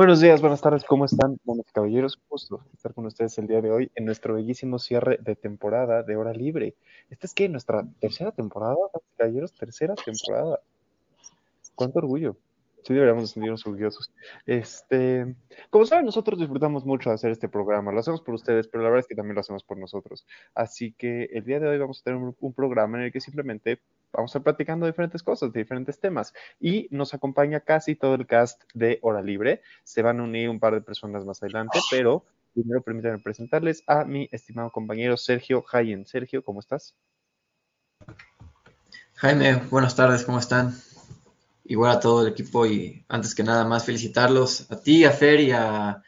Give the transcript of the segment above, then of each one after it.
Buenos días, buenas tardes, ¿cómo están, y caballeros? Gusto estar con ustedes el día de hoy en nuestro bellísimo cierre de temporada de Hora Libre. ¿Esta es qué? ¿Nuestra tercera temporada, caballeros? Tercera temporada. ¡Cuánto orgullo! Sí, deberíamos sentirnos orgullosos. Este, como saben, nosotros disfrutamos mucho de hacer este programa. Lo hacemos por ustedes, pero la verdad es que también lo hacemos por nosotros. Así que el día de hoy vamos a tener un, un programa en el que simplemente vamos a estar platicando diferentes cosas, de diferentes temas. Y nos acompaña casi todo el cast de Hora Libre. Se van a unir un par de personas más adelante, pero primero permítanme presentarles a mi estimado compañero Sergio Hayen. Sergio, ¿cómo estás? Jaime, buenas tardes, ¿cómo están? Igual a todo el equipo y antes que nada más felicitarlos a ti, a Fer y a, a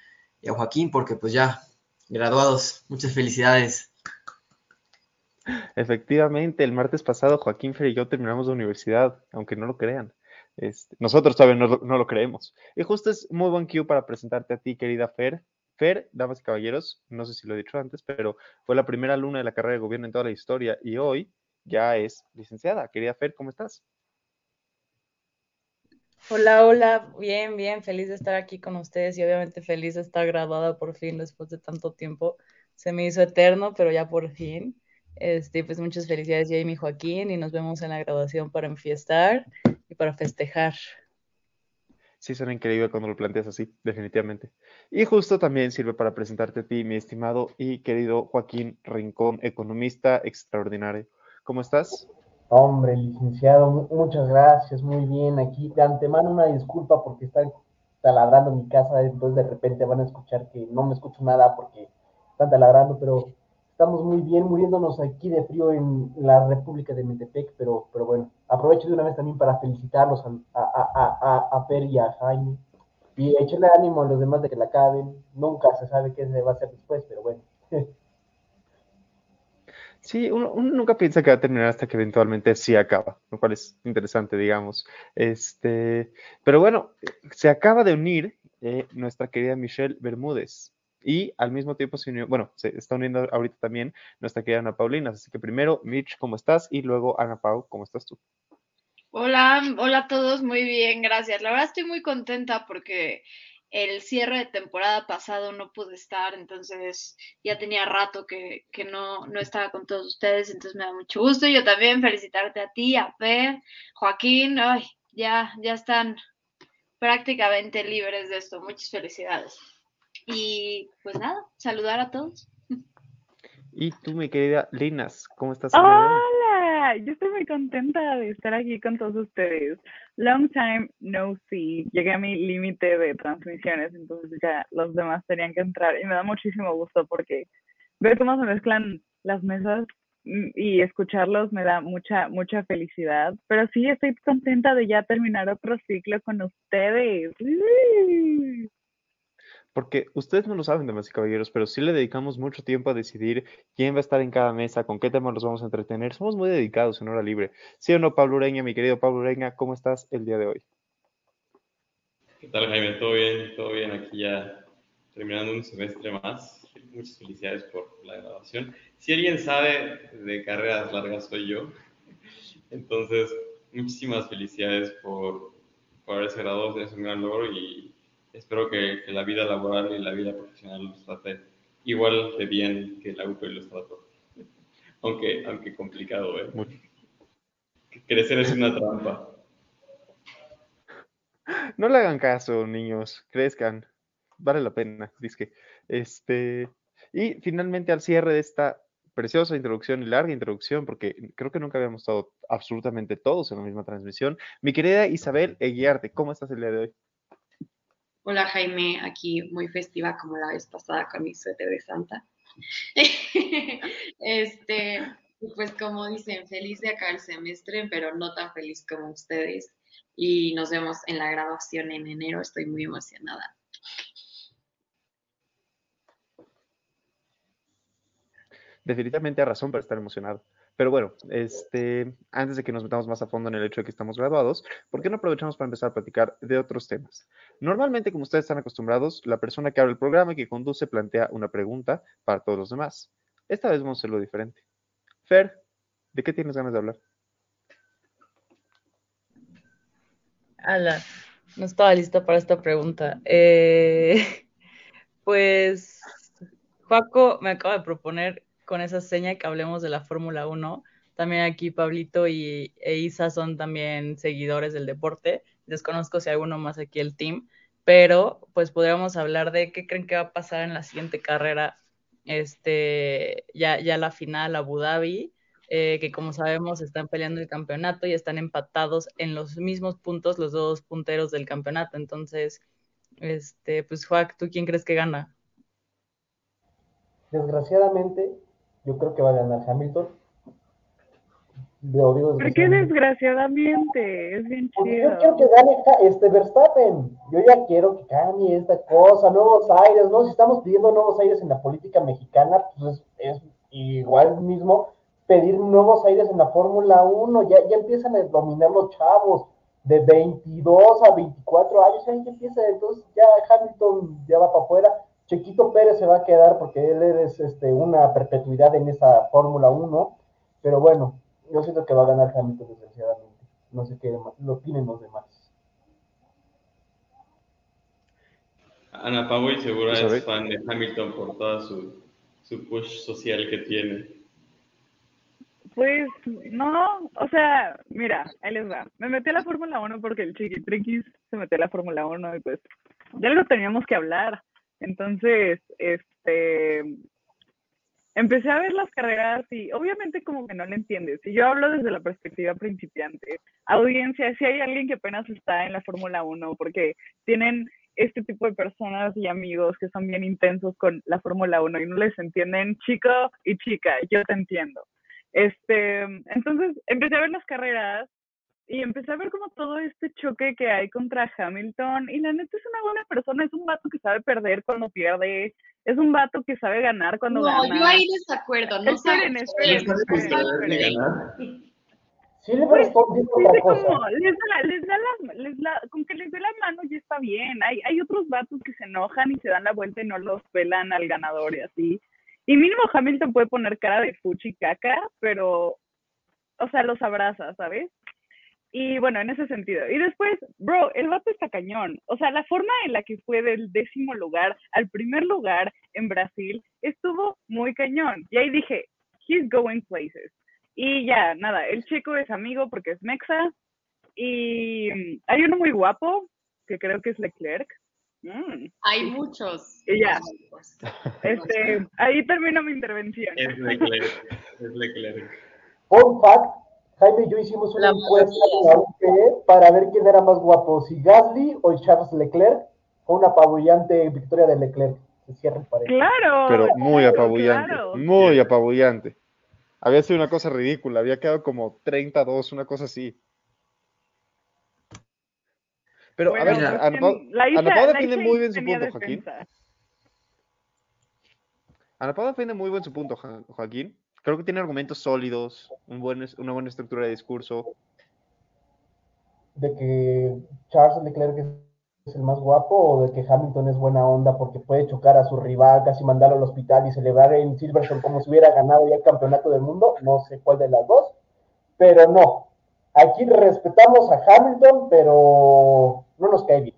Joaquín porque pues ya graduados, muchas felicidades. Efectivamente, el martes pasado Joaquín Fer y yo terminamos la universidad, aunque no lo crean. Este, nosotros todavía no, no, lo creemos. Y justo es muy buen cue para presentarte a ti, querida Fer. Fer, damas y caballeros, no sé si lo he dicho antes, pero fue la primera alumna de la carrera de gobierno en toda la historia y hoy ya es licenciada. Querida Fer, ¿cómo estás? Hola, hola, bien, bien, feliz de estar aquí con ustedes y obviamente feliz de estar graduada por fin después de tanto tiempo. Se me hizo eterno, pero ya por fin. Este, pues muchas felicidades, Jamie y Joaquín, y nos vemos en la graduación para enfiestar y para festejar. Sí, suena increíble cuando lo planteas así, definitivamente. Y justo también sirve para presentarte a ti, mi estimado y querido Joaquín Rincón, economista extraordinario. ¿Cómo estás? Hombre, licenciado, muchas gracias, muy bien. Aquí de antemano una disculpa porque están taladrando mi casa, entonces de repente van a escuchar que no me escucho nada porque están taladrando, pero estamos muy bien, muriéndonos aquí de frío en la República de Metepec, pero, pero bueno, aprovecho de una vez también para felicitarlos a, a, a, a Fer y a Jaime y echarle ánimo a los demás de que la acaben. Nunca se sabe qué se va a hacer después, pero bueno. Sí, uno, uno, nunca piensa que va a terminar hasta que eventualmente sí acaba, lo cual es interesante, digamos. Este, pero bueno, se acaba de unir eh, nuestra querida Michelle Bermúdez. Y al mismo tiempo se unió, bueno, se está uniendo ahorita también nuestra querida Ana Paulina. Así que primero, Mitch, ¿cómo estás? Y luego, Ana Pau, ¿cómo estás tú? Hola, hola a todos, muy bien, gracias. La verdad estoy muy contenta porque el cierre de temporada pasado no pude estar, entonces ya tenía rato que, que no, no, estaba con todos ustedes, entonces me da mucho gusto. Yo también felicitarte a ti, a Fer, Joaquín, ay, ya, ya están prácticamente libres de esto. Muchas felicidades. Y pues nada, saludar a todos. Y tú, mi querida Linas, ¿cómo estás? Hola, yo estoy muy contenta de estar aquí con todos ustedes. Long time no see. Llegué a mi límite de transmisiones, entonces ya los demás tenían que entrar. Y me da muchísimo gusto porque ver cómo se mezclan las mesas y escucharlos me da mucha, mucha felicidad. Pero sí, estoy contenta de ya terminar otro ciclo con ustedes porque ustedes no lo saben, damas y caballeros, pero sí le dedicamos mucho tiempo a decidir quién va a estar en cada mesa, con qué temas los vamos a entretener. Somos muy dedicados en hora libre. ¿Sí o no, Pablo Ureña, mi querido Pablo Ureña? ¿Cómo estás el día de hoy? ¿Qué tal, Jaime? ¿Todo bien? ¿Todo bien? Aquí ya terminando un semestre más. Muchas felicidades por la graduación. Si alguien sabe de carreras largas, soy yo. Entonces, muchísimas felicidades por, por haberse graduado. Es un gran logro y espero que, que, la vida laboral y la vida profesional los trate igual de bien que la UP los trató. Aunque, aunque complicado, ¿eh? Crecer es una trampa. No le hagan caso, niños. Crezcan. Vale la pena, dice Este, y finalmente al cierre de esta preciosa introducción y larga introducción, porque creo que nunca habíamos estado absolutamente todos en la misma transmisión. Mi querida Isabel Eguiarte, ¿cómo estás el día de hoy? Hola Jaime, aquí muy festiva como la vez pasada con mi suéter de Santa. este, pues como dicen, feliz de acá el semestre, pero no tan feliz como ustedes. Y nos vemos en la graduación en enero, estoy muy emocionada. Definitivamente hay razón para estar emocionado. Pero bueno, este, antes de que nos metamos más a fondo en el hecho de que estamos graduados, ¿por qué no aprovechamos para empezar a platicar de otros temas? Normalmente, como ustedes están acostumbrados, la persona que abre el programa y que conduce plantea una pregunta para todos los demás. Esta vez vamos a hacerlo diferente. Fer, ¿de qué tienes ganas de hablar? Ala, no estaba lista para esta pregunta. Eh, pues, Juaco me acaba de proponer con esa seña que hablemos de la Fórmula 1. También aquí Pablito y e Isa son también seguidores del deporte. Desconozco si hay alguno más aquí el team, pero pues podríamos hablar de qué creen que va a pasar en la siguiente carrera, este, ya, ya la final Abu Dhabi, eh, que como sabemos están peleando el campeonato y están empatados en los mismos puntos los dos punteros del campeonato. Entonces, este, pues Juac, ¿tú quién crees que gana? Desgraciadamente, yo creo que va a ganar Hamilton. Lo digo ¿Por qué desgraciadamente? Es bien Porque chido. yo quiero que gane este Verstappen. Yo ya quiero que cambie esta cosa, nuevos aires, ¿no? Si estamos pidiendo nuevos aires en la política mexicana, pues es, es igual mismo pedir nuevos aires en la Fórmula 1. Ya, ya empiezan a dominar los chavos de 22 a 24 años. Ya empieza, entonces ya Hamilton ya va para afuera. Chiquito Pérez se va a quedar porque él es este, una perpetuidad en esa Fórmula 1. Pero bueno, yo siento que va a ganar Hamilton, desgraciadamente. No sé qué lo opinen los demás. Ana Pavoy seguro Pues es fan de Hamilton por toda su, su push social que tiene. Pues no, o sea, mira, ahí les va. Me metí a la Fórmula 1 porque el Chiquitriquis se metió a la Fórmula 1 y pues ya lo teníamos que hablar. Entonces, este, empecé a ver las carreras y obviamente como que no le entiendes. Y yo hablo desde la perspectiva principiante. Audiencia, si hay alguien que apenas está en la Fórmula 1 porque tienen este tipo de personas y amigos que son bien intensos con la Fórmula 1 y no les entienden, chico y chica, yo te entiendo. Este, entonces empecé a ver las carreras y empecé a ver como todo este choque que hay contra Hamilton y la neta es una buena persona, es un vato que sabe perder cuando pierde, es un vato que sabe ganar cuando No, gana. yo ahí desacuerdo. No Esperen, esperen, Dice como, cosa. les da, les da la, les da, con que les dé la mano ya está bien. Hay, hay otros vatos que se enojan y se dan la vuelta y no los pelan al ganador y así. Y mínimo Hamilton puede poner cara de fuchi caca, pero, o sea, los abraza, ¿sabes? Y bueno, en ese sentido. Y después, bro, el vato está cañón. O sea, la forma en la que fue del décimo lugar al primer lugar en Brasil estuvo muy cañón. Y ahí dije, he's going places. Y ya, nada, el chico es amigo porque es mexa. Y mm, hay uno muy guapo, que creo que es Leclerc. Mm, Hay muchos. Y ya. Este, ahí termino mi intervención. Es Leclerc. Es Leclerc. Fun fact, Jaime y yo hicimos una La encuesta en la UPE para ver quién era más guapo, si Gasly o Charles Leclerc. Fue una apabullante victoria de Leclerc. Paréntesis. Claro. Pero muy apabullante, claro. muy apabullante. Había sido una cosa ridícula, había quedado como 32, una cosa así. Pero, a ver, Ana, ¿quién- Pau- la Ana Isa- Pau la defiende muy bien su punto, Joaquín. Ana Pau defiende muy bien su punto, Joaquín. Creo que tiene argumentos sólidos, un buen, una buena estructura de discurso. De que Charles Leclerc es el más guapo o de que Hamilton es buena onda porque puede chocar a su rival, casi mandarlo al hospital y celebrar en Silverstone como si hubiera ganado ya el campeonato del mundo. No sé cuál de las dos, pero no. Aquí respetamos a Hamilton, pero no nos cae bien.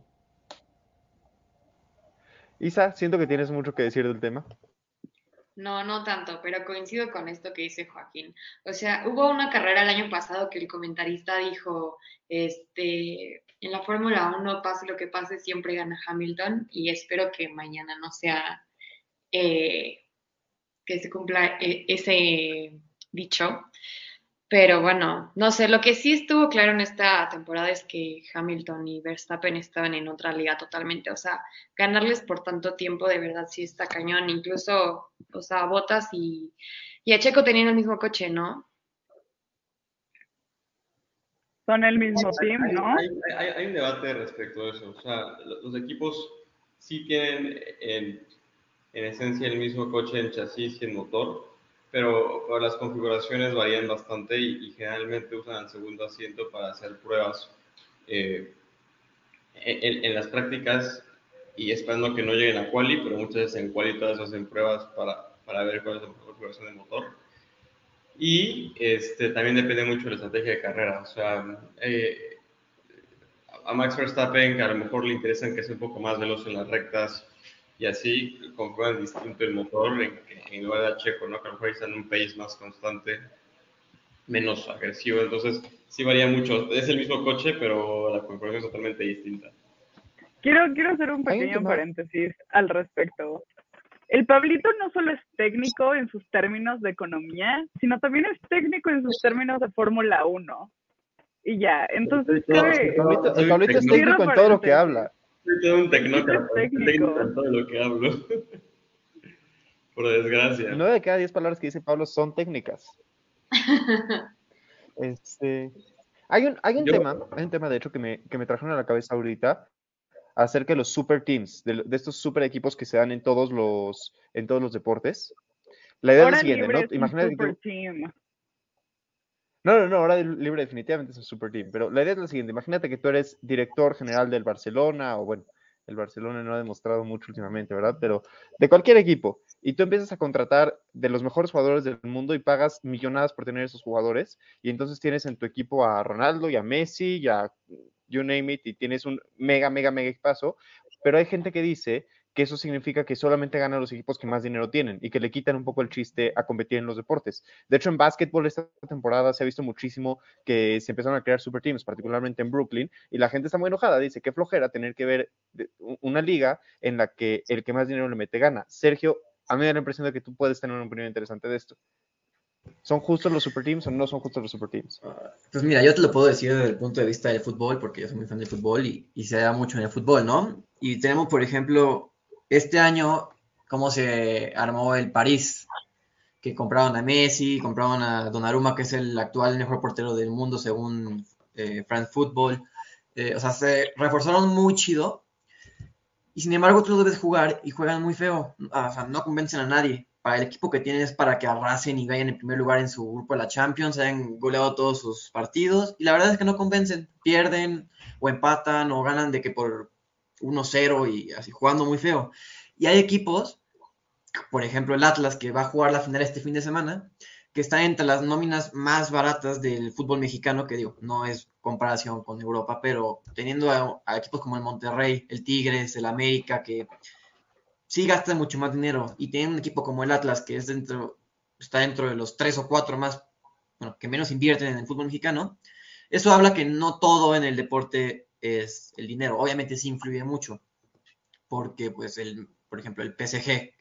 Isa, siento que tienes mucho que decir del tema. No, no tanto, pero coincido con esto que dice Joaquín. O sea, hubo una carrera el año pasado que el comentarista dijo, este, en la Fórmula 1, pase lo que pase, siempre gana Hamilton y espero que mañana no sea eh, que se cumpla eh, ese dicho. Pero bueno, no sé, lo que sí estuvo claro en esta temporada es que Hamilton y Verstappen estaban en otra liga totalmente. O sea, ganarles por tanto tiempo de verdad sí está cañón. Incluso, o sea, Bottas y, y a Checo tenían el mismo coche, ¿no? Son el mismo team, Hay, ¿no? hay- hay- hay un debate respecto a eso. O sea, lo- los equipos sí tienen en, en esencia el mismo coche en chasis y en motor, pero, pero las configuraciones varían bastante y, y generalmente usan el segundo asiento para hacer pruebas eh, en, en las prácticas y esperando que no lleguen a quali, pero muchas veces en quali todas hacen pruebas para, para ver cuál es la configuración del motor. Y este, también depende mucho de la estrategia de carrera. O sea, eh, a Max Verstappen, que a lo mejor le interesan que sea un poco más veloz en las rectas y así configuran distinto el motor en, en lugar de a Checo, ¿no? Que a lo mejor están en un pace más constante, menos agresivo. Entonces, sí varía mucho. Es el mismo coche, pero la configuración es totalmente distinta. Quiero, quiero hacer un pequeño paréntesis al respecto. El Pablito no solo es técnico en sus términos de economía, sino también es técnico en sus términos de Fórmula 1. Y ya, entonces El Pablito, el Pablito es técnico en todo lo que habla. Soy todo un tecnócrata, técnico. en todo lo que hablo. Por desgracia. Nueve de cada diez palabras que dice Pablo son técnicas. Este, hay un, hay un Yo- tema, hay un tema de hecho que me, que me trajeron a la cabeza ahorita acerca de los super teams, de, de estos super equipos que se dan en todos los, en todos los deportes. La idea es la siguiente, ¿no? Imagínate que super tú- team. No, no, no, ahora libre definitivamente es un super team, pero la idea es la siguiente, imagínate que tú eres director general del Barcelona, o bueno, el Barcelona no ha demostrado mucho últimamente, ¿verdad? Pero de cualquier equipo, y tú empiezas a contratar de los mejores jugadores del mundo y pagas millonadas por tener esos jugadores, y entonces tienes en tu equipo a Ronaldo y a Messi y a you name it, y tienes un mega, mega, mega equipazo, pero hay gente que dice que eso significa que solamente ganan los equipos que más dinero tienen y que le quitan un poco el chiste a competir en los deportes. De hecho, en básquetbol esta temporada se ha visto muchísimo que se empezaron a crear super teams, particularmente en Brooklyn, y la gente está muy enojada. Dice, qué flojera tener que ver una liga en la que el que más dinero le mete gana. Sergio, a mí me da la impresión de que tú puedes tener una opinión interesante de esto. ¿Son justos los super teams o no son justos los super teams? Pues mira, yo te lo puedo decir desde el punto de vista del fútbol, porque yo soy muy fan del fútbol y, y se da mucho en el fútbol, ¿no? Y tenemos, por ejemplo, este año, cómo se armó el París, que compraron a Messi, compraron a Donnarumma, que es el actual mejor portero del mundo según eh, France Football. Eh, o sea, se reforzaron muy chido. Y sin embargo, tú lo debes jugar y juegan muy feo. Ah, O sea, no convencen a nadie. Para el equipo que tienen es para que arrasen y vayan en primer lugar en su grupo de la Champions, hayan goleado todos sus partidos. Y la verdad es que no convencen. Pierden o empatan o ganan de que por 1-0 y así jugando muy feo. Y hay equipos, por ejemplo el Atlas, que va a jugar la final este fin de semana, que está entre las nóminas más baratas del fútbol mexicano, que digo, no es comparación con Europa, pero teniendo a, equipos como el Monterrey, el Tigres, el América, que sí gastan mucho más dinero, y tienen un equipo como el Atlas, que dentro, está dentro de los tres o cuatro más, bueno, que menos invierten en el fútbol mexicano, eso habla que no todo en el deporte es el dinero. Obviamente sí influye mucho, porque pues el, por ejemplo, el PSG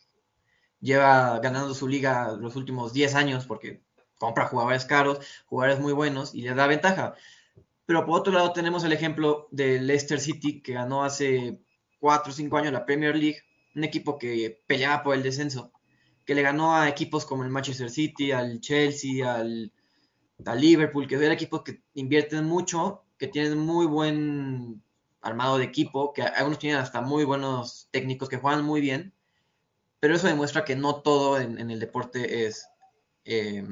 lleva ganando su liga los últimos 10 años porque compra jugadores caros, jugadores muy buenos y les da ventaja. Pero por otro lado tenemos el ejemplo del Leicester City que ganó hace 4 o 5 años la Premier League, un equipo que peleaba por el descenso, que le ganó a equipos como el Manchester City, al Chelsea, al, al Liverpool, que son equipos que invierten mucho, que tienen muy buen armado de equipo, que algunos tienen hasta muy buenos técnicos que juegan muy bien, pero eso demuestra que no todo en, el deporte es, eh,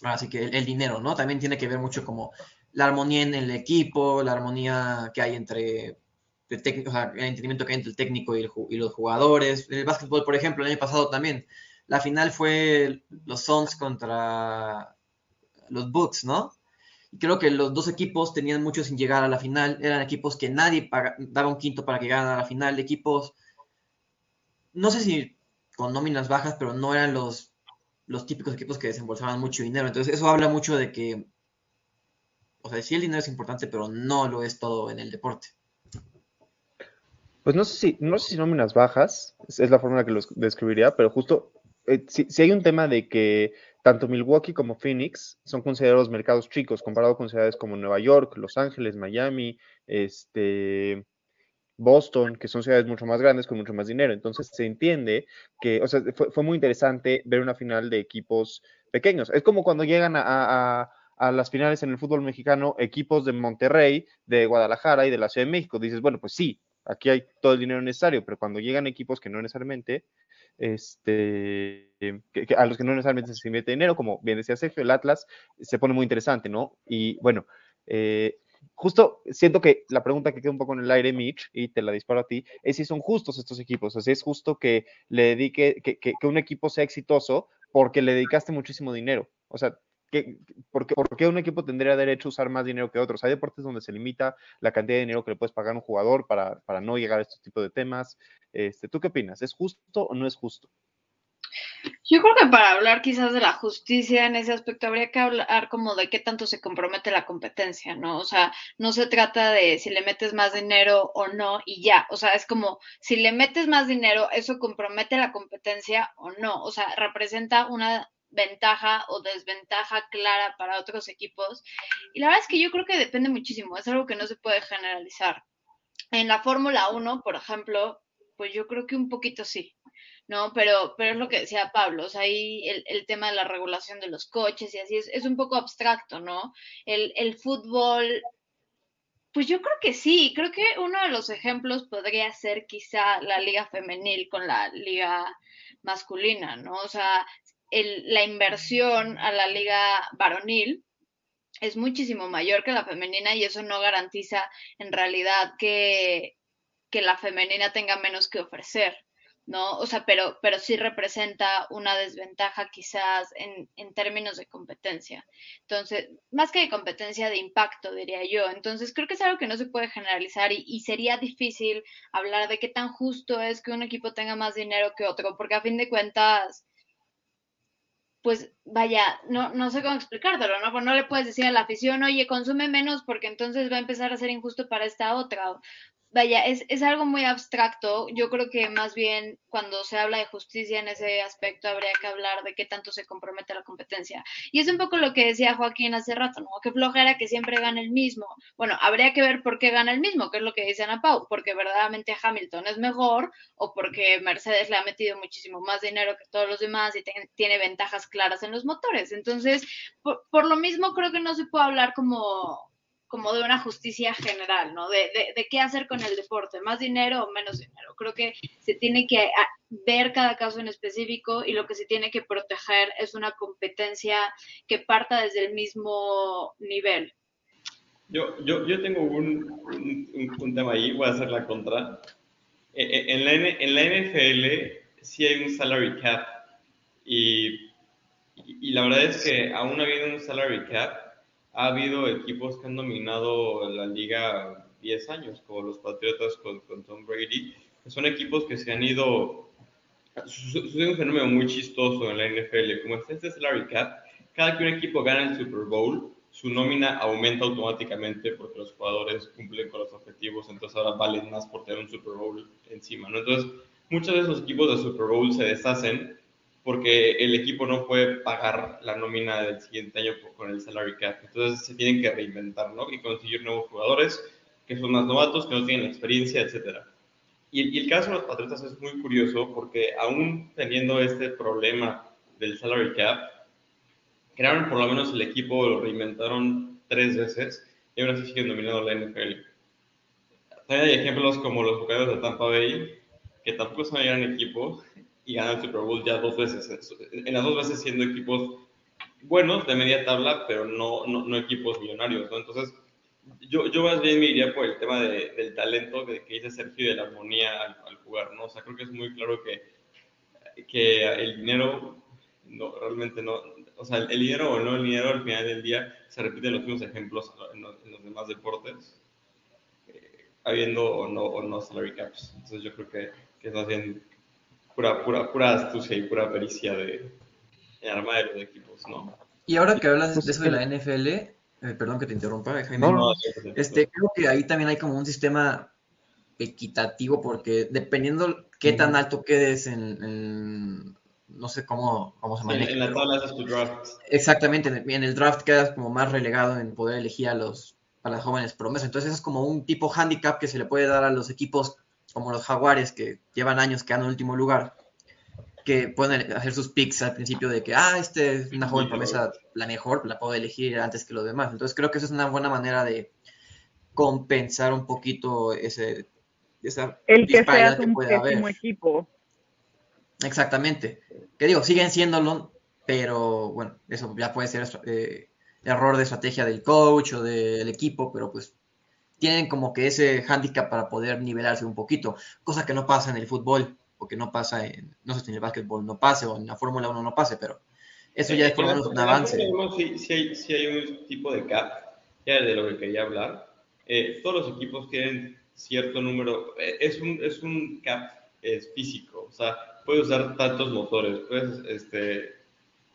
así que el, dinero, ¿no? También tiene que ver mucho como la armonía en el equipo, la armonía que hay entre el técnico, o sea, el entendimiento que hay entre el técnico y, y, los jugadores. En el básquetbol, por ejemplo, el año pasado también, la final fue los Suns contra los Bucks, ¿no? Y creo que los dos equipos tenían mucho sin llegar a la final, eran equipos que nadie daba un quinto para que llegaran a la final, equipos, no sé si con nóminas bajas, pero no eran los, los típicos equipos que desembolsaban mucho dinero. Entonces eso habla mucho de que, o sea, sí el dinero es importante, pero no lo es todo en el deporte. Pues no sé si, no sé si nóminas bajas, es, la forma que los describiría, pero justo eh, si, si, hay un tema de que tanto Milwaukee como Phoenix son considerados mercados chicos comparado con ciudades como Nueva York, Los Ángeles, Miami, este, Boston, que son ciudades mucho más grandes con mucho más dinero. Entonces se entiende que, o sea, fue, muy interesante ver una final de equipos pequeños. Es como cuando llegan a, a, las finales en el fútbol mexicano equipos de Monterrey, de Guadalajara y de la Ciudad de México. Dices, bueno, pues sí, aquí hay todo el dinero necesario, pero cuando llegan equipos que no necesariamente este, que, a los que no necesariamente se invierte dinero, como bien decía Sergio, el Atlas se pone muy interesante, ¿no? Y bueno, eh, justo siento que la pregunta que queda un poco en el aire, Mitch, y te la disparo a ti, es si son justos estos equipos, o sea, es justo que le dedique, que, que, que un equipo sea exitoso porque le dedicaste muchísimo dinero. O sea, ¿qué, por, qué, un equipo tendría derecho a usar más dinero que otros? Hay deportes donde se limita la cantidad de dinero que le puedes pagar a un jugador para, para no llegar a estos tipos de temas. Este, ¿Tú qué opinas? ¿Es justo o no es justo? Yo creo que para hablar quizás de la justicia en ese aspecto habría que hablar como de qué tanto se compromete la competencia, ¿no? O sea, no se trata de si le metes más dinero o no y ya, o sea, es como si le metes más dinero, eso compromete la competencia o no, o sea, representa una ventaja o desventaja clara para otros equipos. Y la verdad es que yo creo que depende muchísimo, es algo que no se puede generalizar. En la Fórmula 1, por ejemplo, pues yo creo que un poquito sí, ¿no? Pero, pero es lo que decía Pablo, o sea, ahí el, tema de la regulación de los coches y así es, es un poco abstracto, ¿no? El, el fútbol, pues yo creo que sí, creo que uno de los ejemplos podría ser quizá la liga femenil con la liga masculina, ¿no? O sea, el, la inversión a la liga varonil es muchísimo mayor que la femenina y eso no garantiza en realidad que, que la femenina tenga menos que ofrecer. ¿no? O sea, pero, pero sí representa una desventaja quizás en, en, términos de competencia. Entonces, más que de competencia, de impacto, diría yo. Entonces, creo que es algo que no se puede generalizar y, y, sería difícil hablar de qué tan justo es que un equipo tenga más dinero que otro, porque a fin de cuentas, pues vaya, no, no sé cómo explicártelo, ¿no? Pues no le puedes decir a la afición, oye, consume menos porque entonces va a empezar a ser injusto para esta otra vaya, es, es, algo muy abstracto. Yo creo que más bien cuando se habla de justicia en ese aspecto habría que hablar de qué tanto se compromete la competencia. Y es un poco lo que decía Joaquín hace rato, ¿no? Qué flojera que siempre gane el mismo. Bueno, habría que ver por qué gana el mismo, que es lo que dice Ana Pau, porque verdaderamente Hamilton es mejor o porque Mercedes le ha metido muchísimo más dinero que todos los demás y tiene ventajas claras en los motores. Entonces, por, por lo mismo creo que no se puede hablar como como de una justicia general, ¿no? De, de, qué hacer con el deporte, más dinero o menos dinero. Creo que se tiene que ah, ver cada caso en específico y lo que se tiene que proteger es una competencia que parta desde el mismo nivel. Yo, yo, yo tengo un, un, un tema ahí, voy a hacer la contra. En la, en la NFL sí hay un salary cap y, y la verdad es que aún habiendo un salary cap, ha habido equipos que han dominado la liga 10 años, como los Patriotas con, Tom Brady, que son equipos que se han ido... Sucede un fenómeno muy chistoso en la NFL. Como está este salary cap, cada que un equipo gana el Super Bowl, su nómina aumenta automáticamente porque los jugadores cumplen con los objetivos, entonces ahora valen más por tener un Super Bowl encima, ¿no? Entonces, muchos de esos equipos de Super Bowl se deshacen porque el equipo no puede pagar la nómina del siguiente año con el salary cap. Entonces se tienen que reinventar, ¿no? Y conseguir nuevos jugadores que son más novatos, que no tienen experiencia, etc. Y, y, el caso de los Patriotas es muy curioso porque aún teniendo este problema del salary cap, crearon por lo menos el equipo, lo reinventaron tres veces y aún así siguen dominando la NFL. También hay ejemplos como los jugadores de Tampa Bay, que tampoco son un gran equipo, y ganan el Super Bowl ya dos veces. En las dos veces siendo equipos buenos, de media tabla, pero no, no, no equipos millonarios, ¿no? Entonces, yo, yo más bien me iría por el tema de, del talento que, que dice Sergio y de la armonía al, al, jugar, ¿no? O sea, creo que es muy claro que, que el dinero no, realmente no, o sea, el dinero o no el dinero al final del día se repiten los mismos ejemplos en los, en los demás deportes, eh, habiendo o no, o no salary caps. Entonces yo creo que, que es más bien pura, pura, pura astucia y pura pericia de, de armar de los equipos, ¿no? Y ahora que hablas de eso de la NFL, eh, perdón que te interrumpa, Jaime, no, no, este, creo que ahí también hay como un sistema equitativo porque dependiendo qué tan alto quedes en, en no sé cómo, cómo se maneja. En, en la tabla haces tu draft. Exactamente, en el draft quedas como más relegado en poder elegir a los a las jóvenes promesas. Entonces es como un tipo handicap que se le puede dar a los equipos como los Jaguares que llevan años quedando en último lugar, que pueden hacer sus picks al principio de que, ah, este es una joven promesa, la mejor, la puedo elegir antes que los demás. Entonces creo que eso es una buena manera de compensar un poquito ese, esa El que sea un pésimo equipo. Exactamente. Que digo, siguen siéndolo, pero bueno, eso ya puede ser eh, error de estrategia del coach o del equipo, pero pues tienen como que ese hándicap para poder nivelarse un poquito, cosa que no pasa en el fútbol, o que no pasa en, no sé si en el básquetbol no pase, o en la Fórmula 1 no pase, pero eso ya es por lo menos un avance. Si, hay, si hay un tipo de cap, ya de lo que quería hablar, eh, todos los equipos tienen cierto número, eh, es, un, es un cap es físico, o sea, puedes usar tantos motores, puedes, este,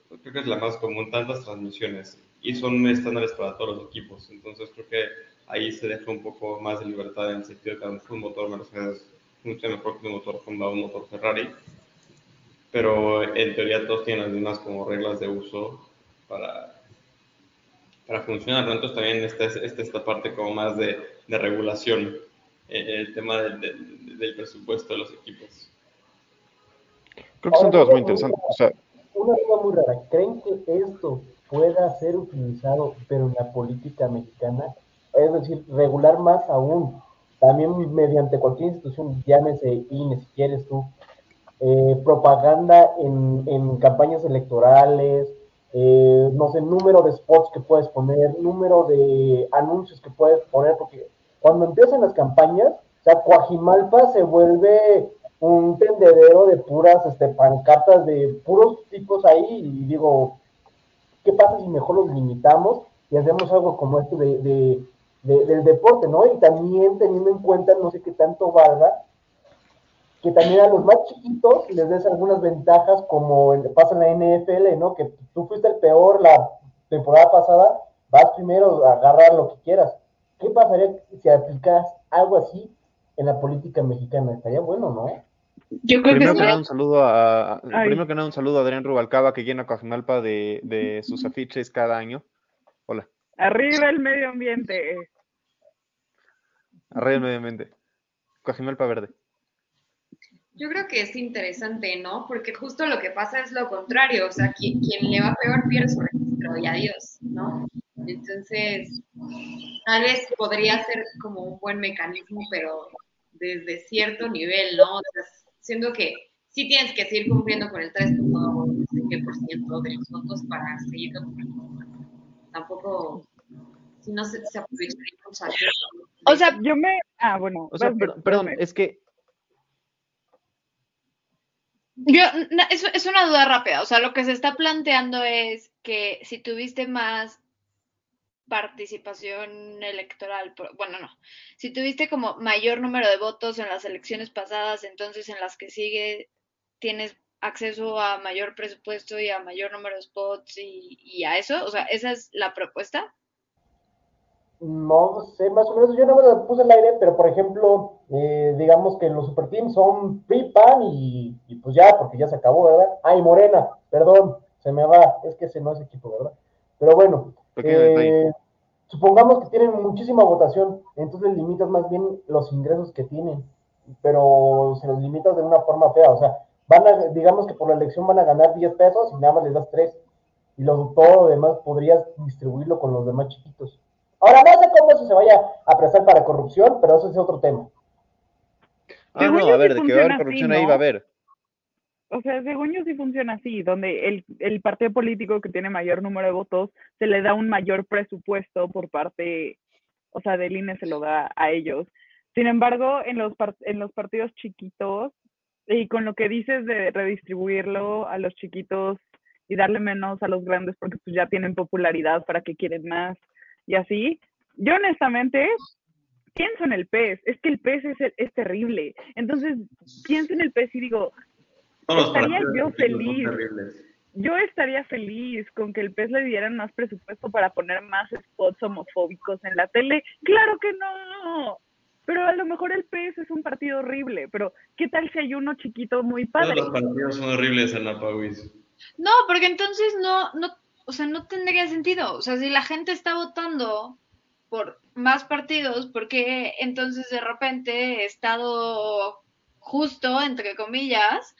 creo que es la más común, tantas transmisiones, y son estándares para todos los equipos, entonces creo que ahí se deja un poco más de libertad en el sentido de que un motor Mercedes funciona mejor que un motor Honda o un motor Ferrari, pero en teoría todos tienen las mismas como reglas de uso para, para funcionar, Entonces también está, esta parte como más de, de regulación, eh, el tema del presupuesto de los equipos. Creo que son todos muy interesantes. O sea, una cosa muy rara, ¿creen que esto pueda ser utilizado, pero en la política mexicana? Es decir, regular más aún, también mediante cualquier institución, llámese INE si quieres tú, eh, propaganda en, en, campañas electorales, eh, no sé, número de spots que puedes poner, número de anuncios que puedes poner, porque cuando empiezan las campañas, o sea, Coajimalpa se vuelve un tendedero de puras este, pancartas de puros tipos ahí y digo, ¿qué pasa si mejor los limitamos y hacemos algo como esto de, del deporte, ¿no? Y también teniendo en cuenta, no sé qué tanto valga, que también a los más chiquitos les des algunas ventajas como pasa en la NFL, ¿no? Que tú fuiste el peor la temporada pasada, vas primero a agarrar lo que quieras. ¿Qué pasaría si aplicas algo así en la política mexicana? Estaría bueno, ¿no? Yo creo primero que, nada, un saludo a, primero que nada, un saludo a Adrián Rubalcaba que llena Coajimalpa de, de sus afiches cada año. Hola. Arriba el medio ambiente. Arriba el medio ambiente. Coajimalpa verde. Yo creo que es interesante, ¿no? Porque justo lo que pasa es lo contrario, o sea, quien, quien le va peor pierde su registro y adiós, ¿no? Entonces, tal vez podría ser como un buen mecanismo, pero desde cierto nivel, ¿no? O sea, siendo que sí tienes que seguir cumpliendo con el 3.5% de los votos para seguir Tampoco, si no se, se aprovecharía O sea, yo me... Ah, bueno. O sea, perdón, es que... Yo, es, es una duda rápida, o sea, lo que se está planteando es que si tuviste más participación electoral, bueno, no, si tuviste como mayor número de votos en las elecciones pasadas, entonces en las que sigue tienes acceso a mayor presupuesto y a mayor número de spots y, a eso, o sea, esa es la propuesta. No sé, más o menos, yo no me lo puse al aire, pero por ejemplo, eh, digamos que los super teams son PRI, PAN y, pues ya, porque ya se acabó, ¿verdad? Ay, Morena, perdón, se me va, es que ese no es equipo, ¿verdad? Pero bueno, eh, supongamos que tienen muchísima votación, entonces limitas más bien los ingresos que tienen, pero se los limitas de una forma fea, o sea, van a, digamos que por la elección van a ganar 10 pesos y nada más les das 3, y lo, todo lo demás podrías distribuirlo con los demás chiquitos. Ahora, no sé cómo eso se vaya a prestar para corrupción, pero eso es otro tema. Ah, no, a ver, de que va a haber corrupción ahí va a haber o sea, según yo sí funciona así, donde el, el, partido político que tiene mayor número de votos se le da un mayor presupuesto por parte, o sea, del INE se lo da a ellos. Sin embargo, en los, en los partidos chiquitos, y con lo que dices de redistribuirlo a los chiquitos y darle menos a los grandes porque pues ya tienen popularidad para que quieren más y así, yo honestamente pienso en el pez, es que el pez es, es terrible. Entonces, pienso en el pez y digo, estaría yo feliz. Yo estaría feliz con que el PES le dieran más presupuesto para poner más spots homofóbicos en la tele. Claro que no. Pero a lo mejor el PES es un partido horrible. Pero ¿qué tal si hay uno chiquito muy padre? Todos los partidos son horribles, Ana Pauis. No, porque entonces no, no, o sea, no tendría sentido. O sea, si la gente está votando por más partidos, porque entonces de repente Estado justo, entre comillas,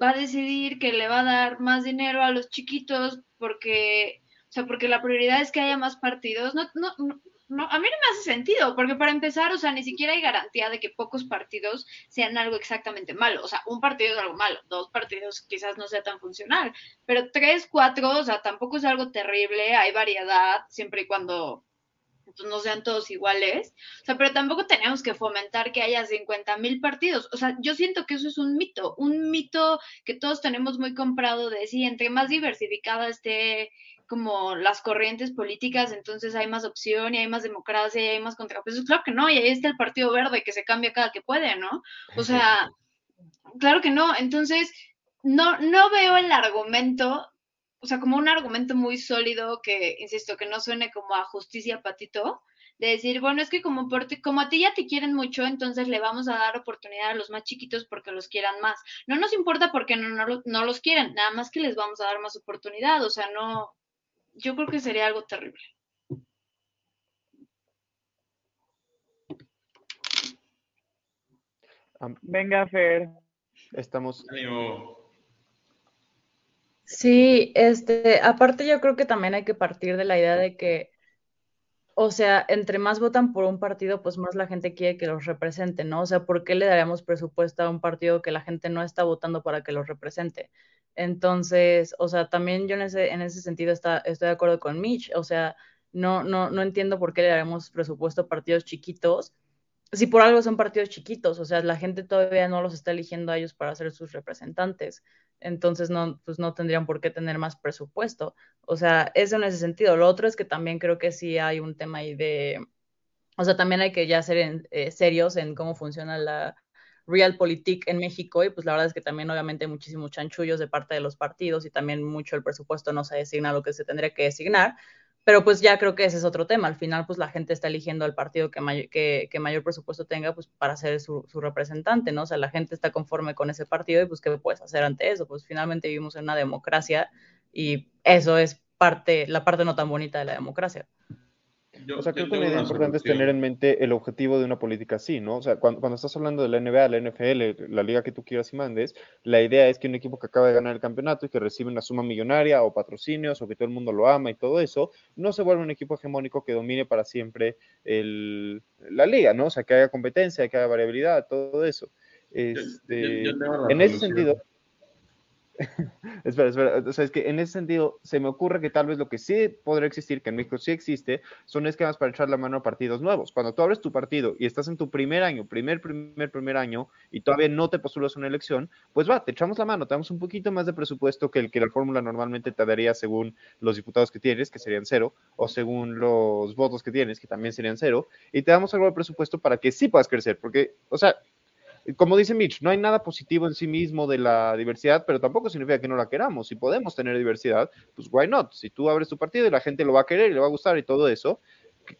va a decidir que le va a dar más dinero a los chiquitos porque, o sea, porque la prioridad es que haya más partidos. No, no, no, a mí no me hace sentido, porque para empezar, o sea, ni siquiera hay garantía de que pocos partidos sean algo exactamente malo. O sea, un partido es algo malo, dos partidos quizás no sea tan funcional, pero tres, cuatro, o sea, tampoco es algo terrible, hay variedad, siempre y cuando pues, no sean todos iguales. O sea, pero tampoco tenemos que fomentar que haya 50 mil partidos. O sea, yo siento que eso es un mito, un mito que todos tenemos muy comprado de sí, entre más diversificada esté como las corrientes políticas, entonces hay más opción y hay más democracia y hay más contrapesos. Claro que no, y ahí está el Partido Verde que se cambia cada que puede, ¿no? O sea, claro que no. Entonces, no, no veo el argumento, o sea, como un argumento muy sólido que, insisto, que no suene como a justicia patito, de decir, bueno, es que como, por ti- como a ti ya te quieren mucho, entonces le vamos a dar oportunidad a los más chiquitos porque los quieran más. No nos importa porque no, no, no los quieren, nada más que les vamos a dar más oportunidad, o sea, no, yo creo que sería algo terrible. Venga, Fer. Estamos, Ánimo. Sí, este, aparte yo creo que también hay que partir de la idea de que, o sea, entre más votan por un partido, pues más la gente quiere que los represente, ¿no? O sea, ¿por qué le daríamos presupuesto a un partido que la gente no está votando para que los represente? Entonces, o sea, también yo en ese, en ese sentido está, estoy de acuerdo con Mitch, o sea, no, no, no entiendo por qué le daremos presupuesto a partidos chiquitos si por algo son partidos chiquitos, o sea, la gente todavía no los está eligiendo a ellos para ser sus representantes, entonces no, pues no tendrían por qué tener más presupuesto. O sea, eso en ese sentido. Lo otro es que también creo que sí hay un tema ahí de, o sea, también hay que ya ser en- eh, serios en cómo funciona la realpolitik en México y pues la verdad es que también obviamente hay muchísimos chanchullos de parte de los partidos y también mucho el presupuesto no se designa lo que se tendría que designar. Pero pues ya creo que ese es otro tema. Al final, pues la gente está eligiendo al partido que, may que, que mayor presupuesto tenga pues para ser su, su, representante, ¿no? O sea, la gente está conforme con ese partido y pues ¿qué puedes hacer ante eso? Pues finalmente vivimos en una democracia y eso es parte, la parte no tan bonita de la democracia. Yo, O sea, creo que una idea importante es tener en mente el objetivo de una política así, ¿no? O sea, cuando, cuando estás hablando de la NBA, la NFL, la liga que tú quieras y mandes, la idea es que un equipo que acaba de ganar el campeonato y que recibe una suma millonaria o patrocinios o que todo el mundo lo ama y todo eso, no se vuelva un equipo hegemónico que domine para siempre el, la liga, ¿no? O sea, que haya competencia, que haya variabilidad, todo eso. Este, yo- yo la en ese sentido, espera, espera, o sea, es que en ese sentido se me ocurre que tal vez lo que sí podría existir, que en México sí existe, son esquemas para echar la mano a partidos nuevos. Cuando tú abres tu partido y estás en tu primer año, primer, primer, primer año, y todavía no te postulas una elección, pues va, te echamos la mano, te damos un poquito más de presupuesto que el que la fórmula normalmente te daría según los diputados que tienes, que serían cero, o según los votos que tienes, que también serían cero, y te damos algo de presupuesto para que sí puedas crecer, porque, o sea, como dice Mitch, no hay nada positivo en sí mismo de la diversidad, pero tampoco significa que no la queramos. Si podemos tener diversidad, pues why not? Si tú abres tu partido y la gente lo va a querer y le va a gustar y todo eso,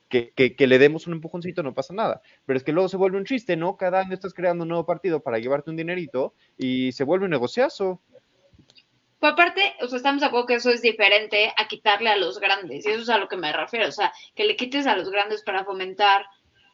que, que, que le demos un empujoncito, no pasa nada. Pero es que luego se vuelve un chiste, ¿no? Cada año estás creando un nuevo partido para llevarte un dinerito y se vuelve un negociazo. Pues aparte, o sea, estamos de acuerdo que eso es diferente a quitarle a los grandes, y eso es a lo que me refiero, o sea, que le quites a los grandes para fomentar,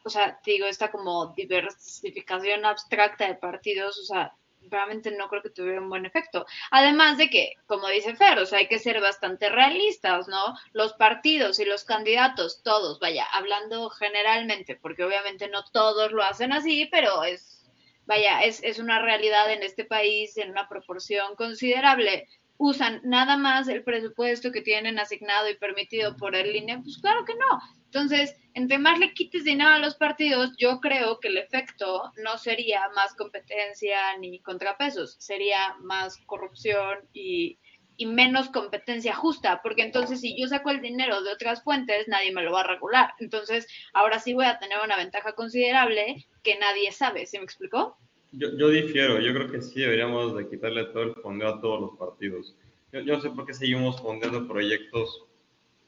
o sea, te digo, esta como diversificación abstracta de partidos, o sea, realmente no creo que tuviera un buen efecto. Además de que, como dice Fer, o sea, hay que ser bastante realistas, ¿no? Los partidos y los candidatos, todos, vaya, hablando generalmente, porque obviamente no todos lo hacen así, pero es, vaya, es, es una realidad en este país en una proporción considerable usan nada más el presupuesto que tienen asignado y permitido por el INE, pues claro que no. Entonces, entre más le quites dinero a los partidos, yo creo que el efecto no sería más competencia ni contrapesos, sería más corrupción y, y menos competencia justa, porque entonces si yo saco el dinero de otras fuentes, nadie me lo va a regular. Entonces, ahora sí voy a tener una ventaja considerable que nadie sabe, ¿se me explicó? Yo, yo difiero, yo creo que sí deberíamos de quitarle todo el fondeo a todos los partidos. Yo, yo no sé por qué seguimos fondeando proyectos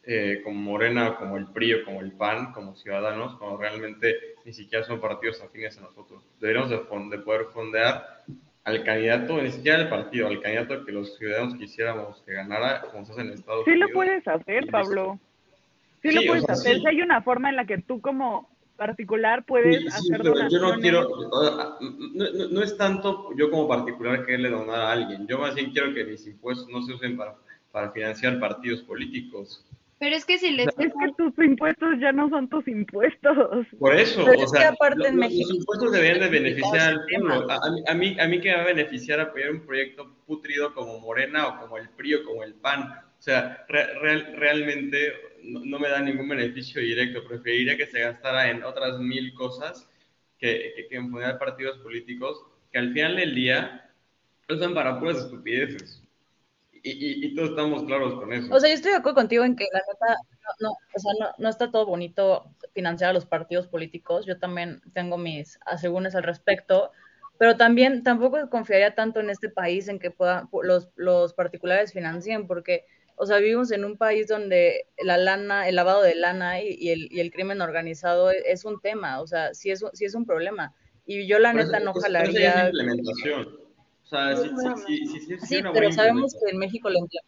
eh, como Morena, como el PRI o como el PAN, como ciudadanos, cuando realmente ni siquiera son partidos afines a nosotros. Deberíamos de, de poder fondear al candidato, ni siquiera al partido, al candidato que los ciudadanos quisiéramos que ganara, como se hace en Estados Sí lo Unidos. puedes hacer. Pablo. Sí, Sí, lo o puedes sea, hacer. sí. Si hay una forma en la que tú como particular puedes Sí, sí, hacer pero yo no donaciones. quiero, o- no, no- no es tanto yo como particular quererle donar a alguien, yo más bien quiero que mis impuestos no se usen para, para financiar partidos políticos. Pero es que si les... Es que tus impuestos ya no son tus impuestos. Por eso, Pero o es que sea, aparte lo- en lo- México los impuestos deberían de beneficiar al pueblo. A, a mí- a mí, a mí que me va a beneficiar apoyar un proyecto putrido como Morena o como el PRI o como el PAN. O sea, re- real- realmente no, no me da ningún beneficio directo. Preferiría que se gastara en otras mil cosas que, que, que en poner partidos políticos que al final del día usan para puras estupideces. Y, y, y todos estamos claros con eso. O sea, yo estoy de acuerdo contigo en que la neta, no, no, o sea, no, no está todo bonito financiar a los partidos políticos. Yo también tengo mis asegúnes al respecto, pero también tampoco confiaría tanto en este país en que puedan los, los particulares financien, porque, o sea, vivimos en un país donde la lana, el lavado de lana y, y el, y el crimen organizado es, es un tema, o sea, sí es, sí es un problema. Y yo la neta eso- no eso- pero eso es jalaría. implementación. O sea, si, si, si, si, si es Sí, una pero sabemos que en México imple-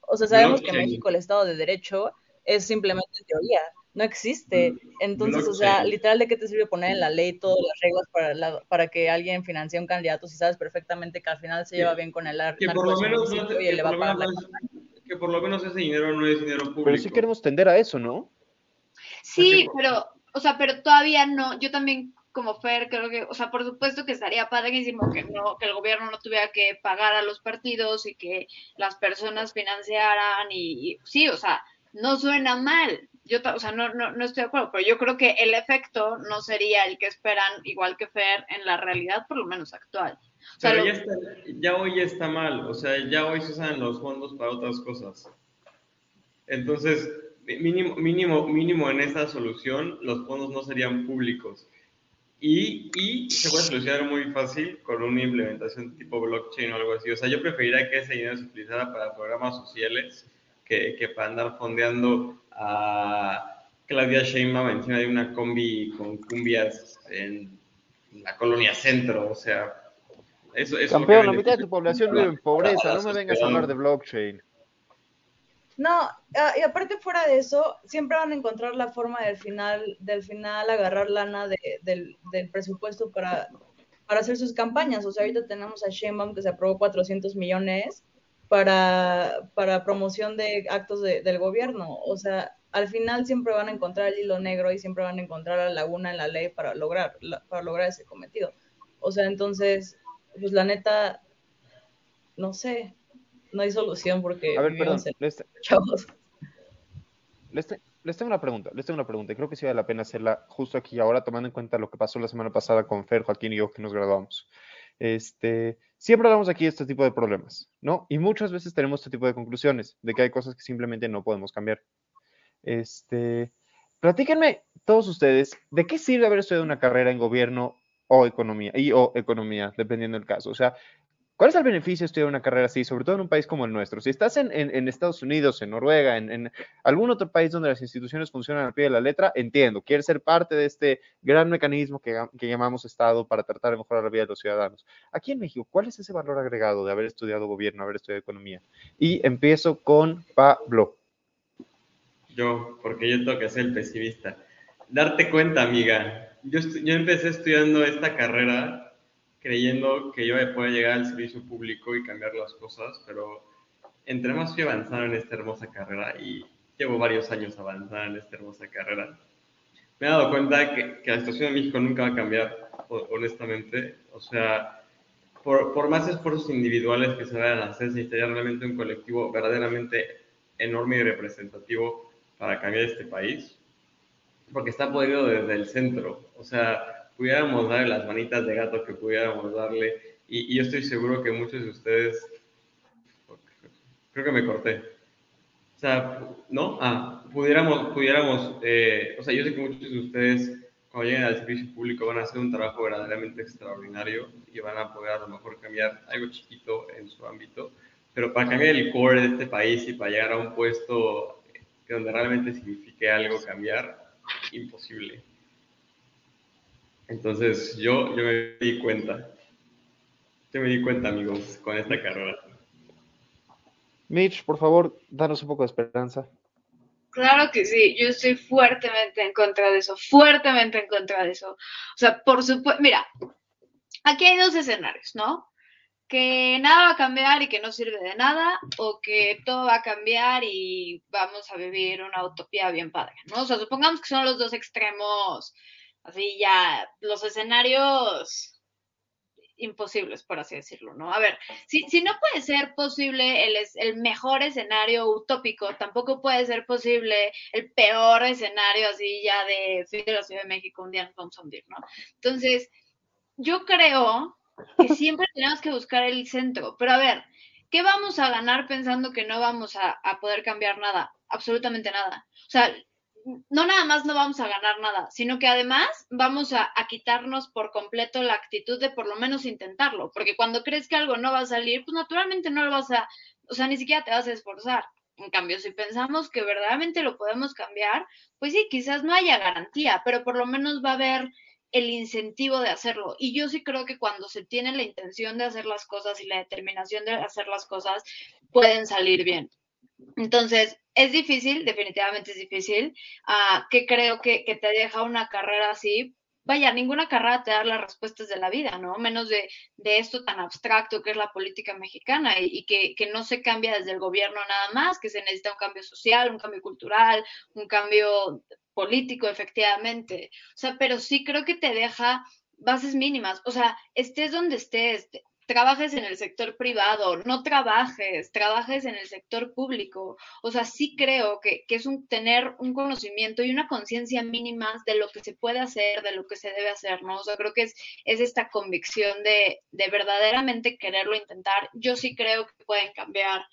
o sea, sabemos que en. México el Estado de Derecho es simplemente teoría, no existe. Entonces, o sea, literal, ¿de qué te sirve poner en la ley todas las reglas para, la- para que alguien financie a un candidato si sabes perfectamente que al final se lleva bien con el ar- que por lo lo menos que por lo menos ese dinero no es dinero público. Pero sí queremos tender a eso, ¿no? Sí, pero, o sea, pero todavía no, yo también como Fer creo que, o sea, por supuesto que estaría padrísimo que no, que el gobierno no tuviera que pagar a los partidos y que las personas financiaran y, y- sí, o sea, no suena mal. Yo, o sea, no, no, no estoy de acuerdo, pero yo creo que el efecto no sería el que esperan, igual que Fer, en la realidad, por lo menos actual. O sea, Pero lo- ya, está, ya hoy está mal, o sea, ya hoy se usan los fondos para otras cosas. Entonces, mínimo, mínimo, mínimo en esta solución, los fondos no serían públicos. Y, y se puede solucionar muy fácil con una implementación tipo blockchain o algo así. O sea, yo preferiría que ese dinero se utilizara para programas sociales que, que para andar fondeando a Claudia Sheinbaum encima de una combi con cumbias en la colonia centro. O sea, eso, eso Campeón, la mitad de tu población vive en pobreza, no me vengas a hablar de blockchain. No, ah, y aparte fuera de eso, siempre van a encontrar la forma del final, del final agarrar lana de- del, del presupuesto para, para hacer sus campañas. O sea, ahorita tenemos a Sheinbaum que se aprobó 400 millones para, para promoción de actos de- del gobierno. O sea, al final siempre van a encontrar el hilo negro y siempre van a encontrar la laguna en la ley para lograr, para lograr ese cometido. O sea, entonces, pues la neta, no sé, no hay solución porque A ver, perdón, en les, chavos. les te- les tengo una pregunta, les tengo una pregunta, y creo que sí vale la pena hacerla justo aquí ahora, tomando en cuenta lo que pasó la semana pasada con Fer, Joaquín y yo, que nos graduamos. Este, siempre hablamos aquí de este tipo de problemas, ¿no? Y muchas veces tenemos este tipo de conclusiones, de que hay cosas que simplemente no podemos cambiar. Este, platíquenme todos ustedes, ¿de qué sirve haber estudiado una carrera en gobierno o economía, y o economía, dependiendo del caso? O sea, ¿Cuál es el beneficio de estudiar una carrera así, sobre todo en un país como el nuestro? Si estás en, Estados Unidos, en Noruega, en, en algún otro país donde las instituciones funcionan al pie de la letra, entiendo, quieres ser parte de este gran mecanismo que, que llamamos Estado para tratar de mejorar la vida de los ciudadanos. Aquí en México, ¿cuál es ese valor agregado de haber estudiado gobierno, haber estudiado economía? Y empiezo con Pablo. Yo, porque yo tengo que ser el pesimista. Darte cuenta, amiga. Yo empecé estudiando esta carrera creyendo que yo podía llegar al servicio público y cambiar las cosas, pero entre más fui avanzando en esta hermosa carrera, y llevo varios años avanzando en esta hermosa carrera, me he dado cuenta que, que la situación en México nunca va a cambiar, ho- honestamente. O sea, por, por más esfuerzos individuales que se vayan a hacer, se necesitaría realmente un colectivo verdaderamente enorme y representativo para cambiar este país, porque está podrido desde el centro. O sea, pudiéramos darle las manitas de gato que pudiéramos darle, y, y yo estoy seguro que muchos de ustedes, creo que me corté. O sea, ¿no? Ah, pudiéramos, pudiéramos, eh, o sea, yo sé que muchos de ustedes cuando lleguen al servicio público van a hacer un trabajo verdaderamente extraordinario y van a poder a lo mejor cambiar algo chiquito en su ámbito, pero para cambiar el core de este país y para llegar a un puesto donde realmente signifique algo cambiar, imposible. Entonces yo, yo me di cuenta, yo me di cuenta amigos con esta carrera. Mitch, por favor, danos un poco de esperanza. Claro que sí, yo estoy fuertemente en contra de eso, fuertemente en contra de eso. O sea, por supuesto, mira, aquí hay dos escenarios, ¿no? que nada va a cambiar y que no sirve de nada, o que todo va a cambiar y vamos a vivir una utopía bien padre, ¿no? O sea, supongamos que son los dos extremos, así ya, los escenarios imposibles, por así decirlo, ¿no? A ver, si, si no puede ser posible el, el mejor escenario utópico, tampoco puede ser posible el peor escenario así ya de de la Ciudad de México, un día nos vamos a ¿no? Entonces, yo creo que siempre tenemos que buscar el centro, pero a ver, ¿qué vamos a ganar pensando que no vamos a, a poder cambiar nada? Absolutamente nada. O sea, no nada más no vamos a ganar nada, sino que además vamos a, quitarnos por completo la actitud de por lo menos intentarlo, porque cuando crees que algo no va a salir, pues naturalmente no lo vas a, o sea, ni siquiera te vas a esforzar. En cambio, si pensamos que verdaderamente lo podemos cambiar, pues sí, quizás no haya garantía, pero por lo menos va a haber el incentivo de hacerlo. Y yo sí creo que cuando se tiene la intención de hacer las cosas y la determinación de hacer las cosas, pueden salir bien. Entonces, es difícil, definitivamente es difícil, uh, que creo que, te deja una carrera así. Vaya, ninguna carrera te da las respuestas de la vida, ¿no? Menos de, de esto tan abstracto que es la política mexicana y, y que, que, no se cambia desde el gobierno nada más, que se necesita un cambio social, un cambio cultural, un cambio político, efectivamente. O sea, pero sí creo que te deja bases mínimas. O sea, estés donde estés, trabajes en el sector privado, no trabajes, trabajes en el sector público. O sea, sí creo que, es un tener un conocimiento y una conciencia mínima de lo que se puede hacer, de lo que se debe hacer, ¿no? O sea, creo que es, es esta convicción de, de verdaderamente quererlo intentar. Yo sí creo que pueden cambiar.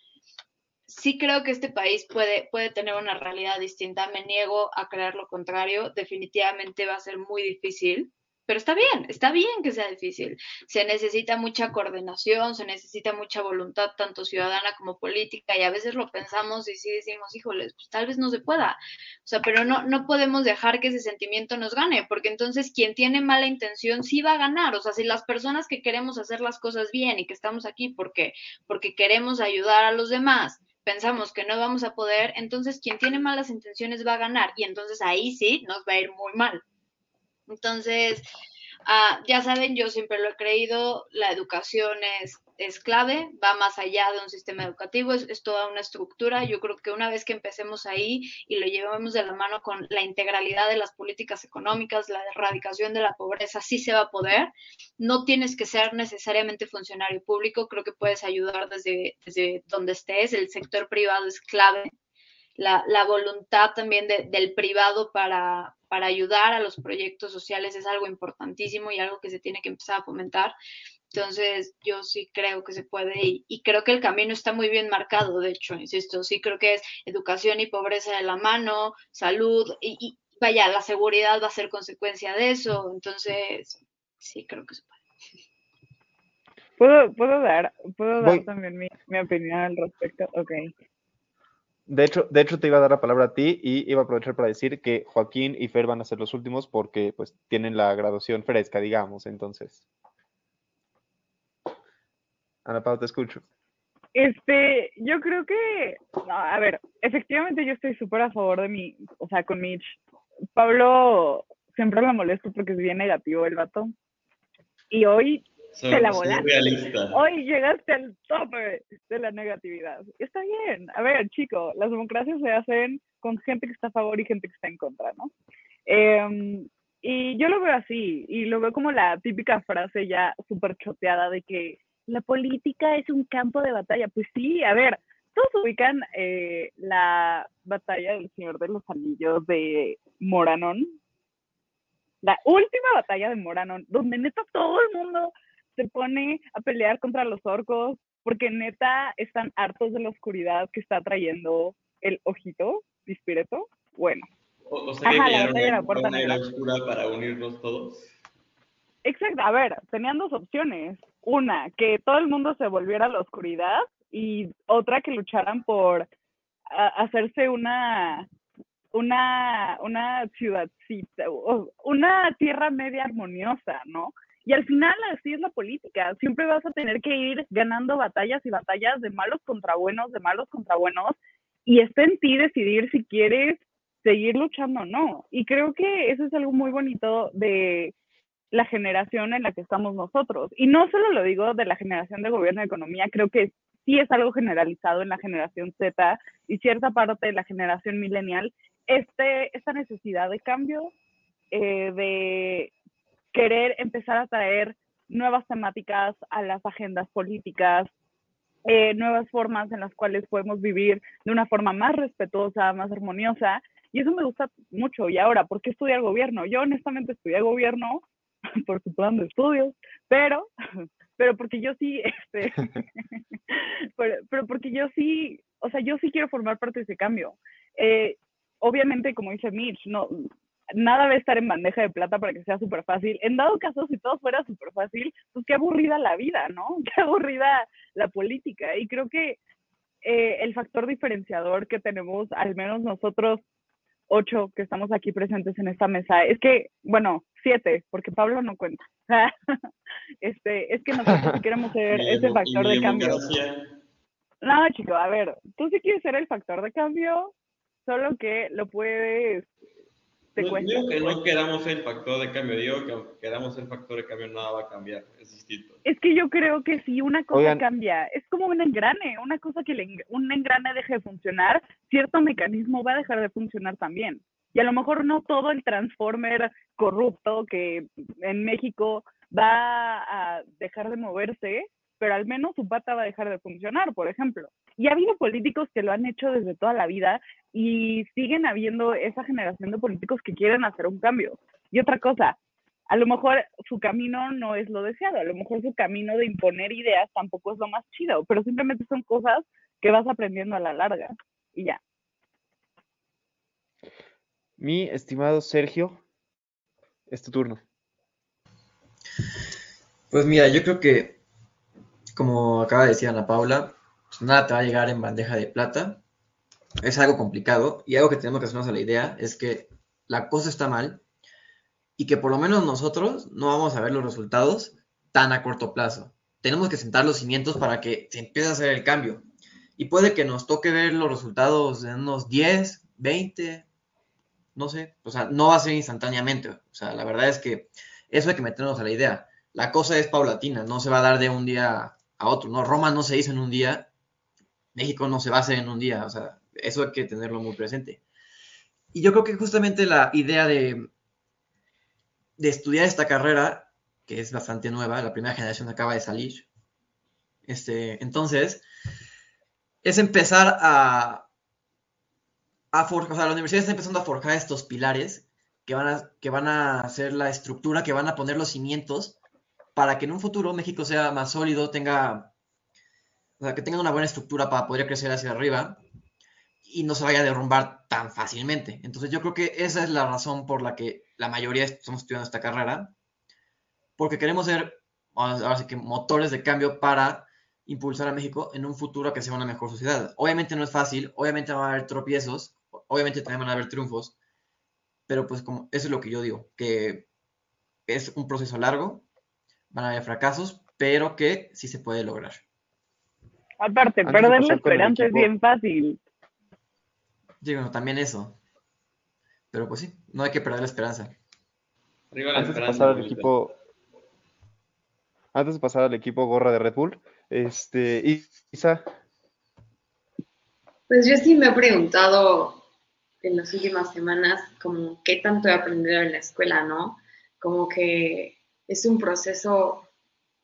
Sí creo que este país puede, puede tener una realidad distinta. Me niego a creer lo contrario. Definitivamente va a ser muy difícil pero está bien, está bien que sea difícil. Se necesita mucha coordinación, se necesita mucha voluntad, tanto ciudadana como política, y a veces lo pensamos y sí decimos, híjoles, pues tal vez no se pueda. O sea, pero no, no podemos dejar que ese sentimiento nos gane, porque entonces quien tiene mala intención sí va a ganar. O sea, si las personas que queremos hacer las cosas bien y que estamos aquí porque, porque queremos ayudar a los demás, pensamos que no vamos a poder, entonces quien tiene malas intenciones va a ganar y entonces ahí sí nos va a ir muy mal. Entonces, ah, ya saben, yo siempre lo he creído, la educación es, es clave, va más allá de un sistema educativo, es, toda una estructura. Yo creo que una vez que empecemos ahí y lo llevemos de la mano con la integralidad de las políticas económicas, la erradicación de la pobreza, sí se va a poder. No tienes que ser necesariamente funcionario público, creo que puedes ayudar desde, desde donde estés, el sector privado es clave. La, la voluntad también del privado para, para ayudar a los proyectos sociales es algo importantísimo y algo que se tiene que empezar a fomentar. Entonces, yo sí creo que se puede y, creo que el camino está muy bien marcado, de hecho, insisto, sí creo que es educación y pobreza de la mano, salud y, vaya, la seguridad va a ser consecuencia de eso. Entonces, sí creo que se puede. ¿Puedo, puedo dar, puedo dar también mi, mi opinión al respecto? Ok. De hecho, de hecho, te iba a dar la palabra a ti y iba a aprovechar para decir que Joaquín y Fer van a ser los últimos porque pues tienen la graduación fresca, digamos, entonces. Ana Pau, te escucho. Este, yo creo que, a ver, efectivamente yo estoy súper a favor de mi, o sea, con Mitch. Pablo siempre me molesto porque es bien negativo el vato. Y hoy te la volaste. Hoy llegaste al tope de la negatividad. Está bien. A ver, chico, las democracias se hacen con gente que está a favor y gente que está en contra, ¿no? Em, y yo lo veo así, y lo veo como la típica frase ya súper choteada de que la política es un campo de batalla. Pues sí, a ver, todos ubican eh, la batalla del Señor de los Anillos de Moranón. La última batalla de Moranón, donde neta todo el mundo se pone a pelear contra los orcos porque neta están hartos de la oscuridad que está trayendo el ojito dispireto. Bueno. O, sea, que la puerta una oscura para unirnos todos. Exacto, a ver, tenían dos opciones. Una, que todo el mundo se volviera a la oscuridad y otra que lucharan por hacerse una una una ciudadcita, una tierra media armoniosa, ¿no? Y al final así es la política, siempre vas a tener que ir ganando batallas y batallas de malos contra buenos, de malos contra buenos, y está en ti decidir si quieres seguir luchando o no. Y creo que eso es algo muy bonito de, la generación en la que estamos nosotros. Y no solo lo digo de la generación de gobierno de economía, creo que sí es algo generalizado en la generación Z y cierta parte de la generación millennial, este, esta necesidad de cambio, eh, de querer empezar a traer nuevas temáticas a las agendas políticas, eh, nuevas formas en las cuales podemos vivir de una forma más respetuosa, más armoniosa. Y eso me gusta mucho. Y ahora, ¿por qué estudiar gobierno? Yo honestamente estudié gobierno por su plan de estudios, pero, pero porque yo sí, este, pero, pero, porque yo sí, o sea, yo sí quiero formar parte de ese cambio. Eh, obviamente, como dice Mitch, no, nada debe estar en bandeja de plata para que sea súper fácil. En dado caso, si todo fuera súper fácil, pues qué aburrida la vida, ¿no? Qué aburrida la política. Y creo que eh, el factor diferenciador que tenemos, al menos nosotros ocho que estamos aquí presentes en esta mesa, es que, bueno, siete, porque Pablo no cuenta. este, es que nosotros queremos ser ese factor de cambio. No, chico, a ver, tú sí quieres ser el factor de cambio, solo que lo puedes no, digo que no queramos el factor de cambio, digo que aunque queramos el factor de cambio, nada va a cambiar, es distinto. Es que yo creo que si una cosa cambia, es como un engrane, una cosa que un engrane deje de funcionar, cierto mecanismo va a dejar de funcionar también. Y a lo mejor no todo el transformer corrupto que en México va a dejar de moverse, pero al menos su pata va a dejar de funcionar, por ejemplo. Y ha habido políticos que lo han hecho desde toda la vida y siguen habiendo esa generación de políticos que quieren hacer un cambio. Y otra cosa, a lo mejor su camino no es lo deseado, a lo mejor su camino de imponer ideas tampoco es lo más chido, pero simplemente son cosas que vas aprendiendo a la larga y ya. Mi estimado Sergio, es tu turno. Pues mira, yo creo que, como acaba de decir Ana Paula, pues nada te va a llegar en bandeja de plata. Es algo complicado y algo que tenemos que hacernos a la idea es que la cosa está mal y que por lo menos nosotros no vamos a ver los resultados tan a corto plazo. Tenemos que sentar los cimientos para que se empiece a hacer el cambio. Y puede que nos toque ver los resultados en unos 10, 20, no sé, o sea, no va a ser instantáneamente. O sea, la verdad es que eso hay que meternos a la idea. La cosa es paulatina, no se va a dar de un día a otro, ¿no? Roma no se hizo en un día México no se va a hacer en un día, o sea, eso hay que tenerlo muy presente. Y yo creo que justamente la idea de, de estudiar esta carrera, que es bastante nueva, la primera generación acaba de salir, este, entonces, es empezar a, a forjar, o sea, la universidad está empezando a forjar estos pilares que van, a, que van a ser la estructura, que van a poner los cimientos para que en un futuro México sea más sólido, tenga o sea, que tengan una buena estructura para poder crecer hacia arriba y no se vaya a derrumbar tan fácilmente. Entonces yo creo que esa es la razón por la que la mayoría estamos estudiando esta carrera, porque queremos ser, ahora sí que motores de cambio para impulsar a México en un futuro que sea una mejor sociedad. Obviamente no es fácil, obviamente van a haber tropiezos, obviamente también van a haber triunfos, pero pues como eso es lo que yo digo, que es un proceso largo, van a haber fracasos, pero que sí se puede lograr. Aparte, perder la esperanza es bien fácil. Digo, también eso. Pero pues sí, no hay que perder la esperanza. antes de pasar al equipo. Antes de pasar al equipo gorra de Red Bull, este, Isa. Pues yo sí me he preguntado en las últimas semanas como qué tanto he aprendido en la escuela, ¿no? Como que es un proceso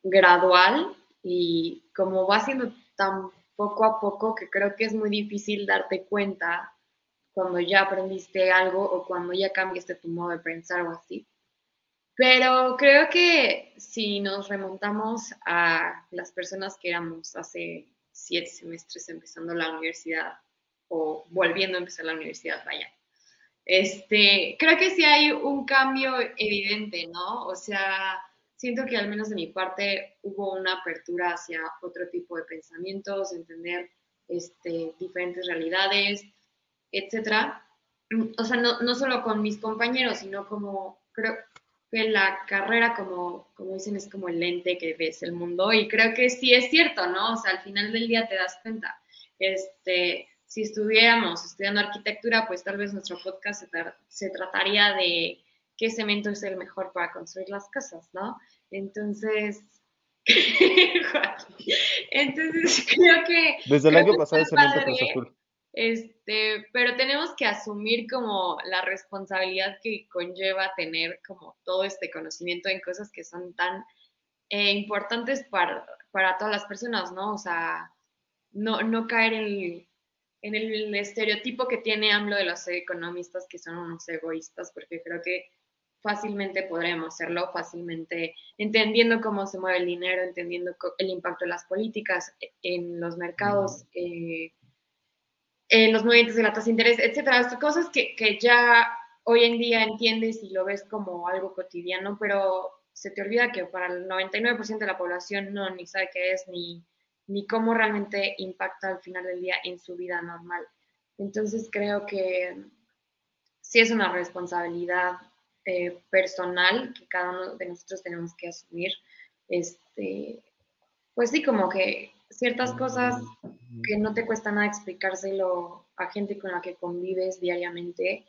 gradual y como va siendo tan poco a poco que creo que es muy difícil darte cuenta cuando ya aprendiste algo o cuando ya cambiaste tu modo de pensar o así. Pero creo que si nos remontamos a las personas que éramos hace siete semestres empezando la universidad o volviendo a empezar la universidad, vaya. Este, creo que sí hay un cambio evidente, ¿no? O sea, siento que al menos de mi parte hubo una apertura hacia otro tipo de pensamientos, entender este, diferentes realidades, etcétera. O sea, no, no, solo con mis compañeros, sino como creo que la carrera, como, como dicen, es como el lente que ves el mundo y creo que sí es cierto, ¿no? O sea, al final del día te das cuenta. Este, si estuviéramos estudiando arquitectura, pues tal vez nuestro podcast se, se trataría de qué cemento es el mejor para construir las casas, ¿no? Entonces, entonces creo que... Desde el año pasado está cemento Cruz Azul. Este, pero tenemos que asumir como la responsabilidad que conlleva tener como todo este conocimiento en cosas que son tan eh, importantes para, para todas las personas, ¿no? O sea, no, no caer en en el estereotipo que tiene AMLO de los economistas que son unos egoístas, porque creo que fácilmente podremos serlo, fácilmente entendiendo cómo se mueve el dinero, entendiendo el impacto de las políticas en los mercados, eh, en los movimientos de la tasa de interés, etcétera, cosas que, que ya hoy en día entiendes y lo ves como algo cotidiano, pero se te olvida que para el 99% de la población no ni sabe qué es ni, ni cómo realmente impacta al final del día en su vida normal. Entonces creo que sí es una responsabilidad eh, personal que cada uno de nosotros tenemos que asumir. Este, pues sí, como que ciertas cosas que no te cuesta nada explicárselo a gente con la que convives diariamente,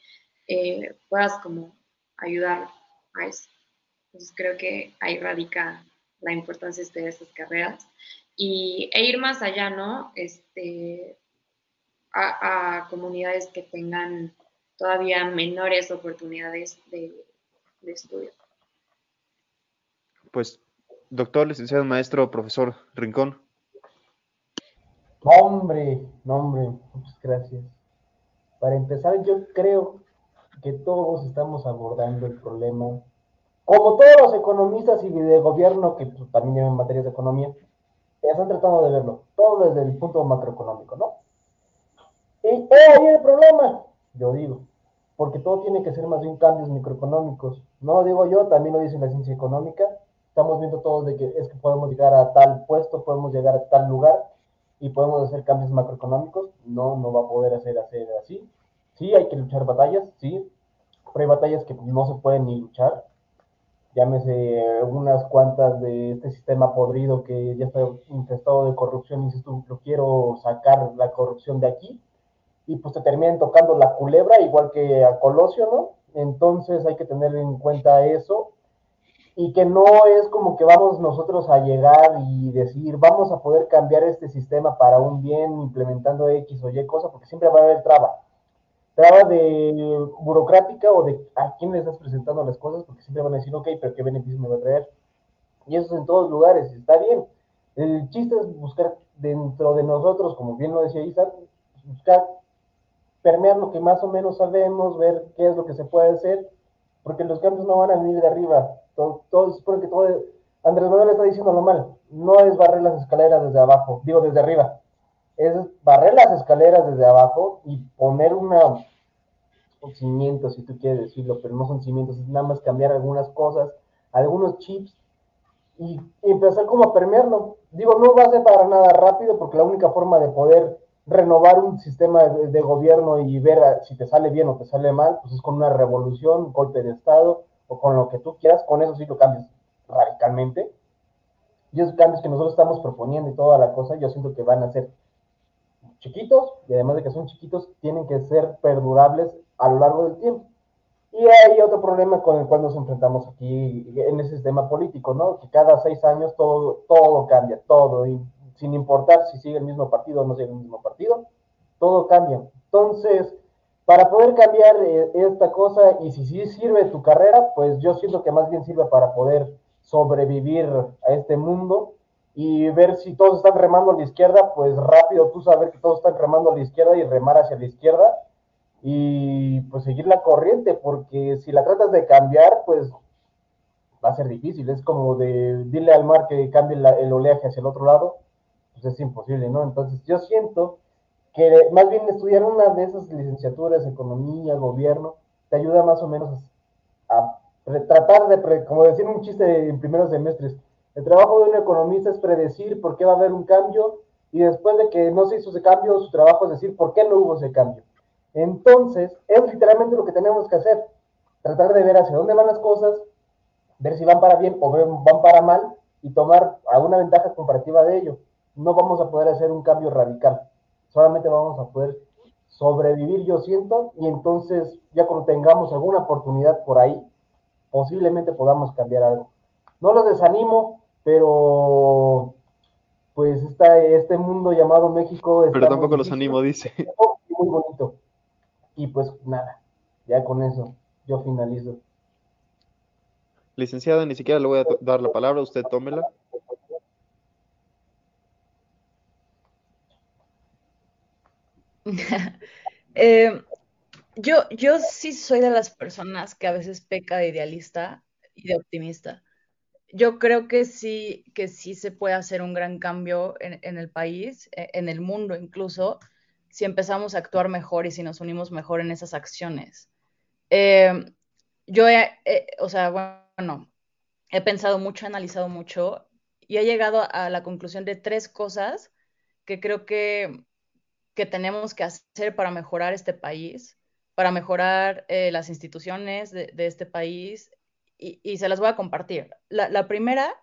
eh, puedas como ayudar a eso. Entonces creo que ahí radica la importancia de estas carreras y, e ir más allá, ¿no? Este, a, a comunidades que tengan todavía menores oportunidades de, de estudio. Pues, doctor, licenciado, maestro, profesor Rincón. Hombre, no, hombre, muchas gracias. Para empezar, yo creo que todos estamos abordando el problema, como todos los economistas y de gobierno que pues, también llevan materias de economía, están tratando de verlo, todo desde el punto macroeconómico, ¿no? Y eh, ahí el problema, yo digo, porque todo tiene que ser más bien cambios microeconómicos. No lo digo yo, también lo dice la ciencia económica. Estamos viendo todos de que es que podemos llegar a tal puesto, podemos llegar a tal lugar y podemos hacer cambios macroeconómicos. No, no va a poder hacer, hacer así. Sí, hay que luchar batallas, sí, pero hay batallas que no se pueden ni luchar. Llámese unas cuantas de este sistema podrido que ya está infestado de corrupción y dices tú, lo quiero sacar la corrupción de aquí y pues te terminan tocando la culebra, igual que a Colosio, ¿no? Entonces hay que tener en cuenta eso y que no es como que vamos nosotros a llegar y decir, vamos a poder cambiar este sistema para un bien implementando X o Y cosa, porque siempre va a haber traba. Traba de burocrática o de a quién le estás presentando las cosas, porque siempre van a decir, ok, pero ¿qué beneficio me va a traer? Y eso es en todos lugares, está bien. El chiste es buscar dentro de nosotros, como bien lo decía Isa, buscar permear lo que más o menos sabemos, ver qué es lo que se puede hacer, porque los cambios no van a venir de arriba. Todo, todo supone que todo, Andrés Manuel está diciendo lo mal, no es barrer las escaleras desde abajo, digo desde arriba, es barrer las escaleras desde abajo y poner una, un cimiento, si tú quieres decirlo, pero no son cimientos, es nada más cambiar algunas cosas, algunos chips y, empezar como a permearlo. Digo, no va a ser para nada rápido, porque la única forma de poder renovar un sistema de, gobierno y ver si te sale bien o te sale mal, pues es con una revolución, un golpe de Estado o con lo que tú quieras, con eso sí lo cambias radicalmente. Y esos cambios que nosotros estamos proponiendo y toda la cosa, yo siento que van a ser chiquitos y además de que son chiquitos, tienen que ser perdurables a lo largo del tiempo. Y hay otro problema con el cual nos enfrentamos aquí en ese sistema político, ¿no? Que cada seis años todo, todo cambia, todo, y sin importar si sigue el mismo partido o no sigue el mismo partido, todo cambia. Entonces, para poder cambiar eh, esta cosa y si sí sirve tu carrera, pues yo siento que más bien sirve para poder sobrevivir a este mundo y ver si todos están remando a la izquierda, pues rápido tú saber que todos están remando a la izquierda y remar hacia la izquierda y pues seguir la corriente, porque si la tratas de cambiar, pues va a ser difícil. Es como de dile al mar que cambie la, el oleaje hacia el otro lado, pues es imposible, ¿no? Entonces yo siento que más bien estudiar una de esas licenciaturas, economía, gobierno, te ayuda más o menos a, a tratar de, como decir un chiste en primeros semestres, el trabajo de un economista es predecir por qué va a haber un cambio y después de que no se hizo ese cambio, su trabajo es decir por qué no hubo ese cambio. Entonces, es literalmente lo que tenemos que hacer, tratar de ver hacia dónde van las cosas, ver si van para bien o van para mal y tomar alguna ventaja comparativa de ello. No vamos a poder hacer un cambio radical, solamente vamos a poder sobrevivir, yo siento, y entonces ya cuando tengamos alguna oportunidad por ahí, posiblemente podamos cambiar algo. No los desanimo, pero pues está este mundo llamado México. Pero tampoco los animo, dice. Muy bonito. Y pues nada, ya con eso yo finalizo. Licenciada, ni siquiera le voy a dar la palabra, usted tómela. eh, yo, yo sí soy de las personas que a veces peca de idealista y de optimista. Yo creo que sí, que sí se puede hacer un gran cambio en, el país, e, en el mundo incluso, si empezamos a actuar mejor y si nos unimos mejor en esas acciones. Eh, yo, he, o sea, bueno, he pensado mucho, he analizado mucho y he llegado a la conclusión de tres cosas que creo que, que tenemos que hacer para mejorar este país para mejorar eh, las instituciones de, este país y, se las voy a compartir. La, primera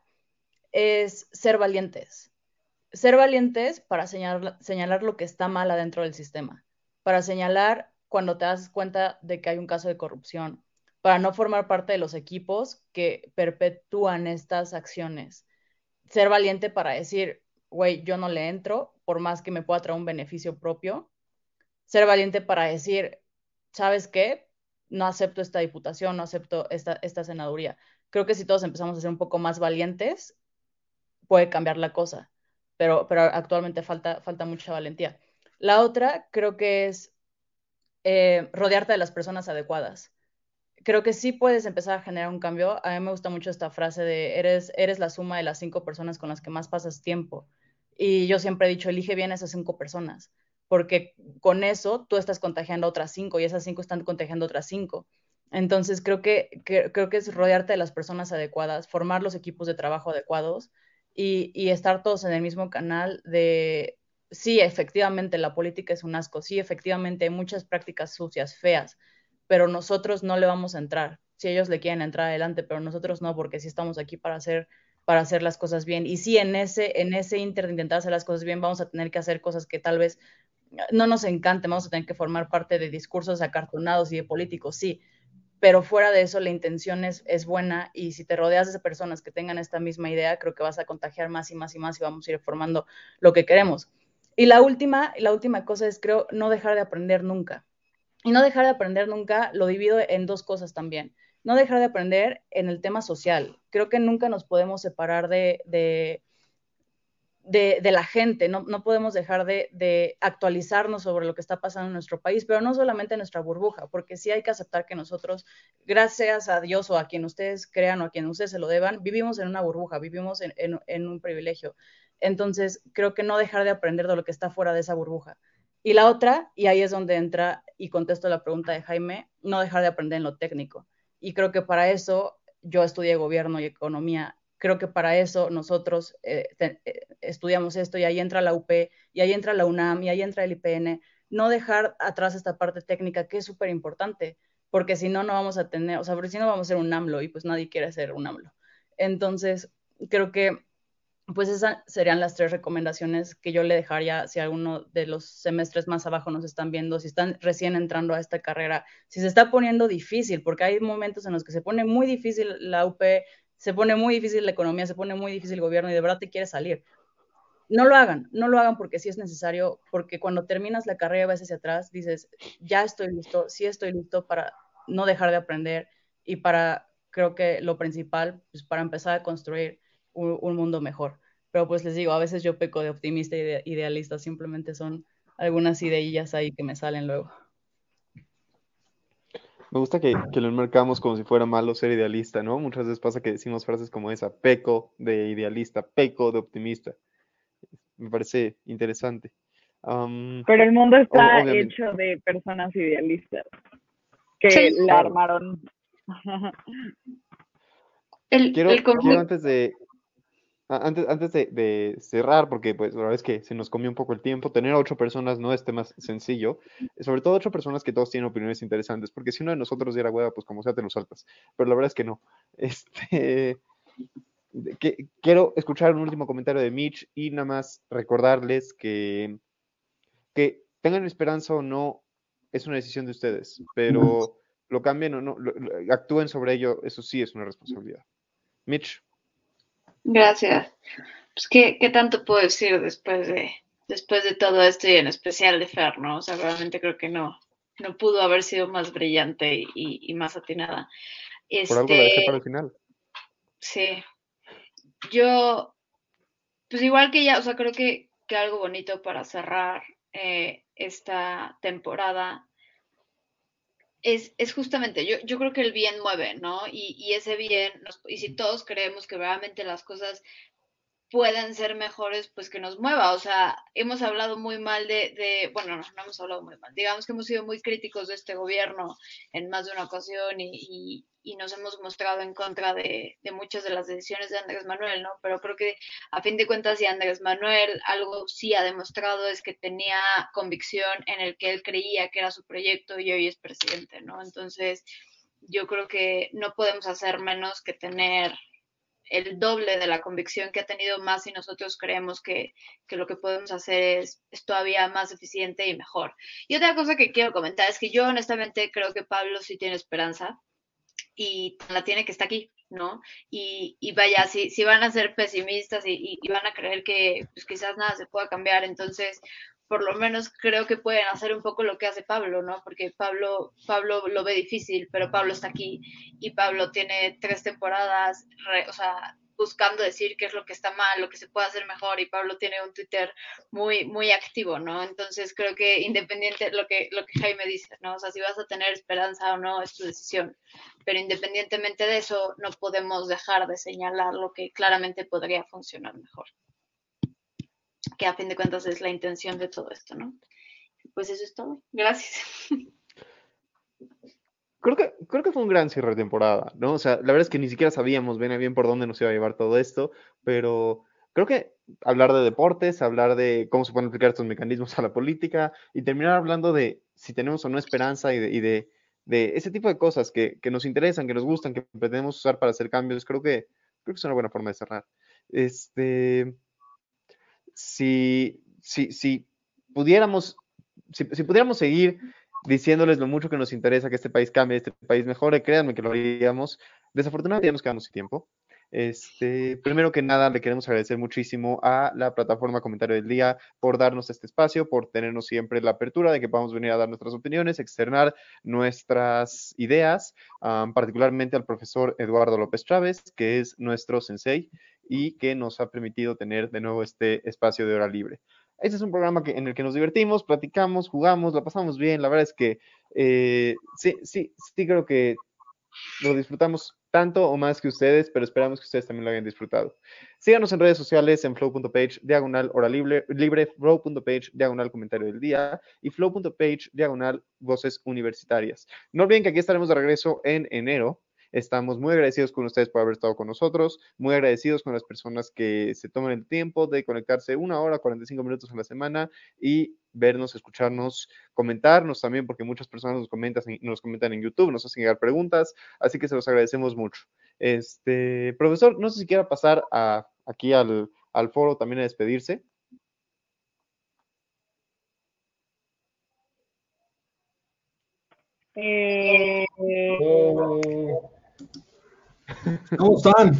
es ser valientes. Ser valientes para señalar, señalar lo que está mal adentro del sistema, para señalar cuando te das cuenta de que hay un caso de corrupción, para no formar parte de los equipos que perpetúan estas acciones. Ser valiente para decir, güey, yo no le entro, por más que me pueda traer un beneficio propio. Ser valiente para decir, ¿sabes qué? No acepto esta diputación, no acepto esta, esta senaduría. Creo que si todos empezamos a ser un poco más valientes, puede cambiar la cosa, pero, pero actualmente falta, falta mucha valentía. La otra creo que es eh, rodearte de las personas adecuadas. Creo que sí puedes empezar a generar un cambio. A mí me gusta mucho esta frase de eres, eres la suma de las cinco personas con las que más pasas tiempo. Y yo siempre he dicho, elige bien esas cinco personas porque con eso tú estás contagiando a otras cinco y esas cinco están contagiando otras cinco. Entonces creo que, creo que es rodearte de las personas adecuadas, formar los equipos de trabajo adecuados y, y, estar todos en el mismo canal de, sí, efectivamente la política es un asco, sí, efectivamente hay muchas prácticas sucias, feas, pero nosotros no le vamos a entrar. Si ellos le quieren entrar adelante, pero nosotros no, porque sí estamos aquí para hacer para hacer las cosas bien. Y sí, en ese, en ese inter de intentar hacer las cosas bien, vamos a tener que hacer cosas que tal vez no nos encante, vamos a tener que formar parte de discursos acartonados y de políticos, sí, pero fuera de eso la intención es, es, buena y si te rodeas de personas que tengan esta misma idea, creo que vas a contagiar más y más y más y vamos a ir formando lo que queremos. Y la última, la última cosa es, creo, no dejar de aprender nunca. Y no dejar de aprender nunca lo divido en dos cosas también. No dejar de aprender en el tema social. Creo que nunca nos podemos separar de, de de, la gente, no, podemos dejar de, actualizarnos sobre lo que está pasando en nuestro país, pero no solamente en nuestra burbuja, porque sí hay que aceptar que nosotros, gracias a Dios o a quien ustedes crean o a quien ustedes se lo deban, vivimos en una burbuja, vivimos en, un privilegio. Entonces, creo que no dejar de aprender de lo que está fuera de esa burbuja. Y la otra, y ahí es donde entra y contesto la pregunta de Jaime, no dejar de aprender en lo técnico. Y creo que para eso yo estudié gobierno y economía creo que para eso nosotros eh, eh, estudiamos esto y ahí entra la UP y ahí entra la UNAM y ahí entra el IPN, no dejar atrás esta parte técnica que es súper importante, porque si no, no vamos a tener, o sea, porque si no vamos a ser un AMLO y pues nadie quiere ser un AMLO. Entonces, creo que pues esas serían las tres recomendaciones que yo le dejaría si alguno de los semestres más abajo nos están viendo, si están recién entrando a esta carrera, si se está poniendo difícil, porque hay momentos en los que se pone muy difícil la UP, se pone muy difícil la economía, se pone muy difícil el gobierno y de verdad te quieres salir. No lo hagan, no lo hagan porque sí es necesario, porque cuando terminas la carrera y vas hacia atrás, dices, ya estoy listo, sí estoy listo para no dejar de aprender y para, creo que lo principal, pues para empezar a construir un, mundo mejor. Pero pues les digo, a veces yo peco de optimista y idealista, simplemente son algunas ideillas ahí que me salen luego. Me gusta que, lo enmarcamos como si fuera malo ser idealista, ¿no? Muchas veces pasa que decimos frases como esa, peco de idealista, peco de optimista. Me parece interesante. Pero el mundo está hecho de personas idealistas que la armaron. quiero, quiero antes de, antes, antes de, cerrar, porque pues la verdad es que se nos comió un poco el tiempo, tener a ocho personas no es tema sencillo, sobre todo ocho personas que todos tienen opiniones interesantes, porque si uno de nosotros diera hueva, pues como sea te lo saltas, pero la verdad es que no. Este, que, quiero escuchar un último comentario de Mitch y nada más recordarles que, que tengan esperanza o no, es una decisión de ustedes, pero lo cambien o no, lo- lo- actúen sobre ello, eso sí es una responsabilidad. Mitch, Gracias. Pues, ¿qué, qué tanto puedo decir después de, después de todo esto y en especial de Fer, ¿no? O sea, realmente creo que no, no pudo haber sido más brillante y, y- más atinada. por algo la dejé Este, para el final. Sí, yo, pues igual que ya, o sea, creo que, que algo bonito para cerrar eh, esta temporada es, es justamente, yo, yo creo que el bien mueve, ¿no? Y, y ese bien, nos- y si todos creemos que realmente las cosas pueden ser mejores, pues que nos mueva. O sea, hemos hablado muy mal de, de, bueno, no, no hemos hablado muy mal, digamos que hemos sido muy críticos de este gobierno en más de una ocasión y, y- y nos hemos mostrado en contra de, muchas de las decisiones de Andrés Manuel, ¿no? Pero creo que a fin de cuentas, si Andrés Manuel algo sí ha demostrado es que tenía convicción en el que él creía que era su proyecto y hoy es presidente, ¿no? Entonces, yo creo que no podemos hacer menos que tener el doble de la convicción que ha tenido más si nosotros creemos que, que lo que podemos hacer es, es todavía más eficiente y mejor. Y otra cosa que quiero comentar es que yo honestamente creo que Pablo sí tiene esperanza y la tiene que está aquí, ¿no? Y, y vaya, si, si van a ser pesimistas y, y- y van a creer que pues, quizás nada se pueda cambiar, entonces por lo menos creo que pueden hacer un poco lo que hace Pablo, ¿no? Porque Pablo, Pablo lo ve difícil, pero Pablo está aquí y Pablo tiene tres temporadas, re- o sea, buscando decir qué es lo que está mal, lo que se puede hacer mejor y Pablo tiene un Twitter muy muy activo, ¿no? Entonces creo que independiente lo que lo que Jaime dice, ¿no? O sea, si vas a tener esperanza o no es tu decisión, pero independientemente de eso no podemos dejar de señalar lo que claramente podría funcionar mejor. Que a fin de cuentas es la intención de todo esto, ¿no? Pues eso es todo. Gracias. Creo que, creo que fue un gran cierre de temporada, ¿no? O sea, la verdad es que ni siquiera sabíamos bien bien por dónde nos iba a llevar todo esto, pero creo que hablar de deportes, hablar de cómo se pueden aplicar estos mecanismos a la política y terminar hablando de si tenemos o no esperanza y de, de, ese tipo de cosas que, que nos interesan, que nos gustan, que pretendemos usar para hacer cambios, creo que, creo que es una buena forma de cerrar. Este, si, si, si pudiéramos, si pudiéramos seguir diciéndoles lo mucho que nos interesa que este país cambie, este país mejore, créanme que lo haríamos. Desafortunadamente ya nos quedamos sin tiempo. Este, primero que nada, le queremos agradecer muchísimo a la plataforma Comentario del Día por darnos este espacio, por tenernos siempre la apertura de que podamos venir a dar nuestras opiniones, externar nuestras ideas, particularmente al profesor Eduardo López Chávez, que es nuestro sensei y que nos ha permitido tener de nuevo este espacio de hora libre. Este es un programa que, en el que nos divertimos, platicamos, jugamos, la pasamos bien. La verdad es que eh, sí, sí, sí creo que lo disfrutamos tanto o más que ustedes, pero esperamos que ustedes también lo hayan disfrutado. Síganos en redes sociales en flow.page, diagonal hora libre, libre flow.page, diagonal comentario del día y flow.page, diagonal voces universitarias. No olviden que aquí estaremos de regreso en enero. Estamos muy agradecidos con ustedes por haber estado con nosotros, muy agradecidos con las personas que se toman el tiempo de conectarse una hora, 45 minutos a la semana y vernos, escucharnos, comentarnos también, porque muchas personas nos comentan, nos comentan en YouTube, nos hacen llegar preguntas, así que se los agradecemos mucho. Este, profesor, no sé si quiera pasar a, aquí al, al foro también a despedirse. Eh, Eh, ¿Cómo están?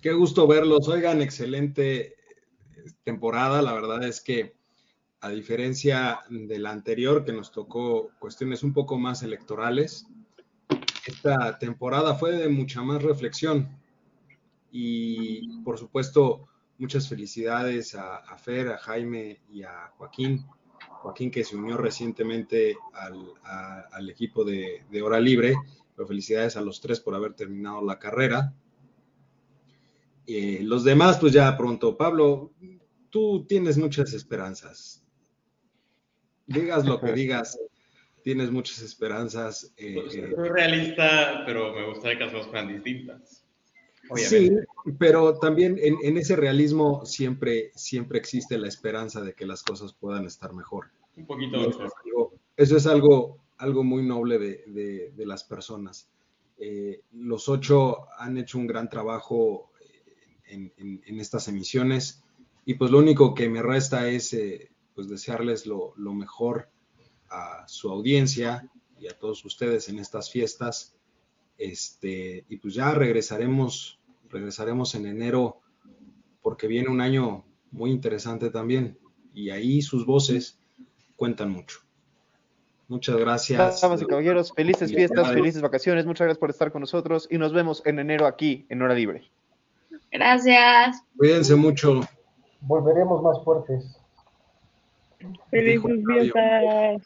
Qué gusto verlos. Oigan, excelente temporada. La verdad es que, a diferencia de la anterior, que nos tocó cuestiones un poco más electorales, esta temporada fue de mucha más reflexión. Y, por supuesto, muchas felicidades a, a Fer, a Jaime y a Joaquín. Joaquín que se unió recientemente al, a- al equipo de, de Hora Libre. Pero felicidades a los tres por haber terminado la carrera. Eh, los demás, pues ya pronto. Pablo, tú tienes muchas esperanzas. Digas lo que digas, tienes muchas esperanzas. eh, Pues, eh, soy realista, pero me gustaría que las cosas fueran distintas. Sí, pero también en, en ese realismo siempre, siempre existe la esperanza de que las cosas puedan estar mejor. Un poquito eso es algo, eso es algo, algo muy noble de, de- de las personas. Eh, los ocho han hecho un gran trabajo en, en- en estas emisiones y pues lo único que me resta es eh, pues desearles lo, lo mejor a su audiencia y a todos ustedes en estas fiestas. Este, y pues ya regresaremos, regresaremos en enero porque viene un año muy interesante también y ahí sus voces cuentan mucho. Muchas gracias. Damas y caballeros, felices fiestas, felices vacaciones. Muchas gracias por estar con nosotros y nos vemos en enero aquí en Hora Libre. Gracias. Cuídense mucho. Volveremos más fuertes. Felices fiestas.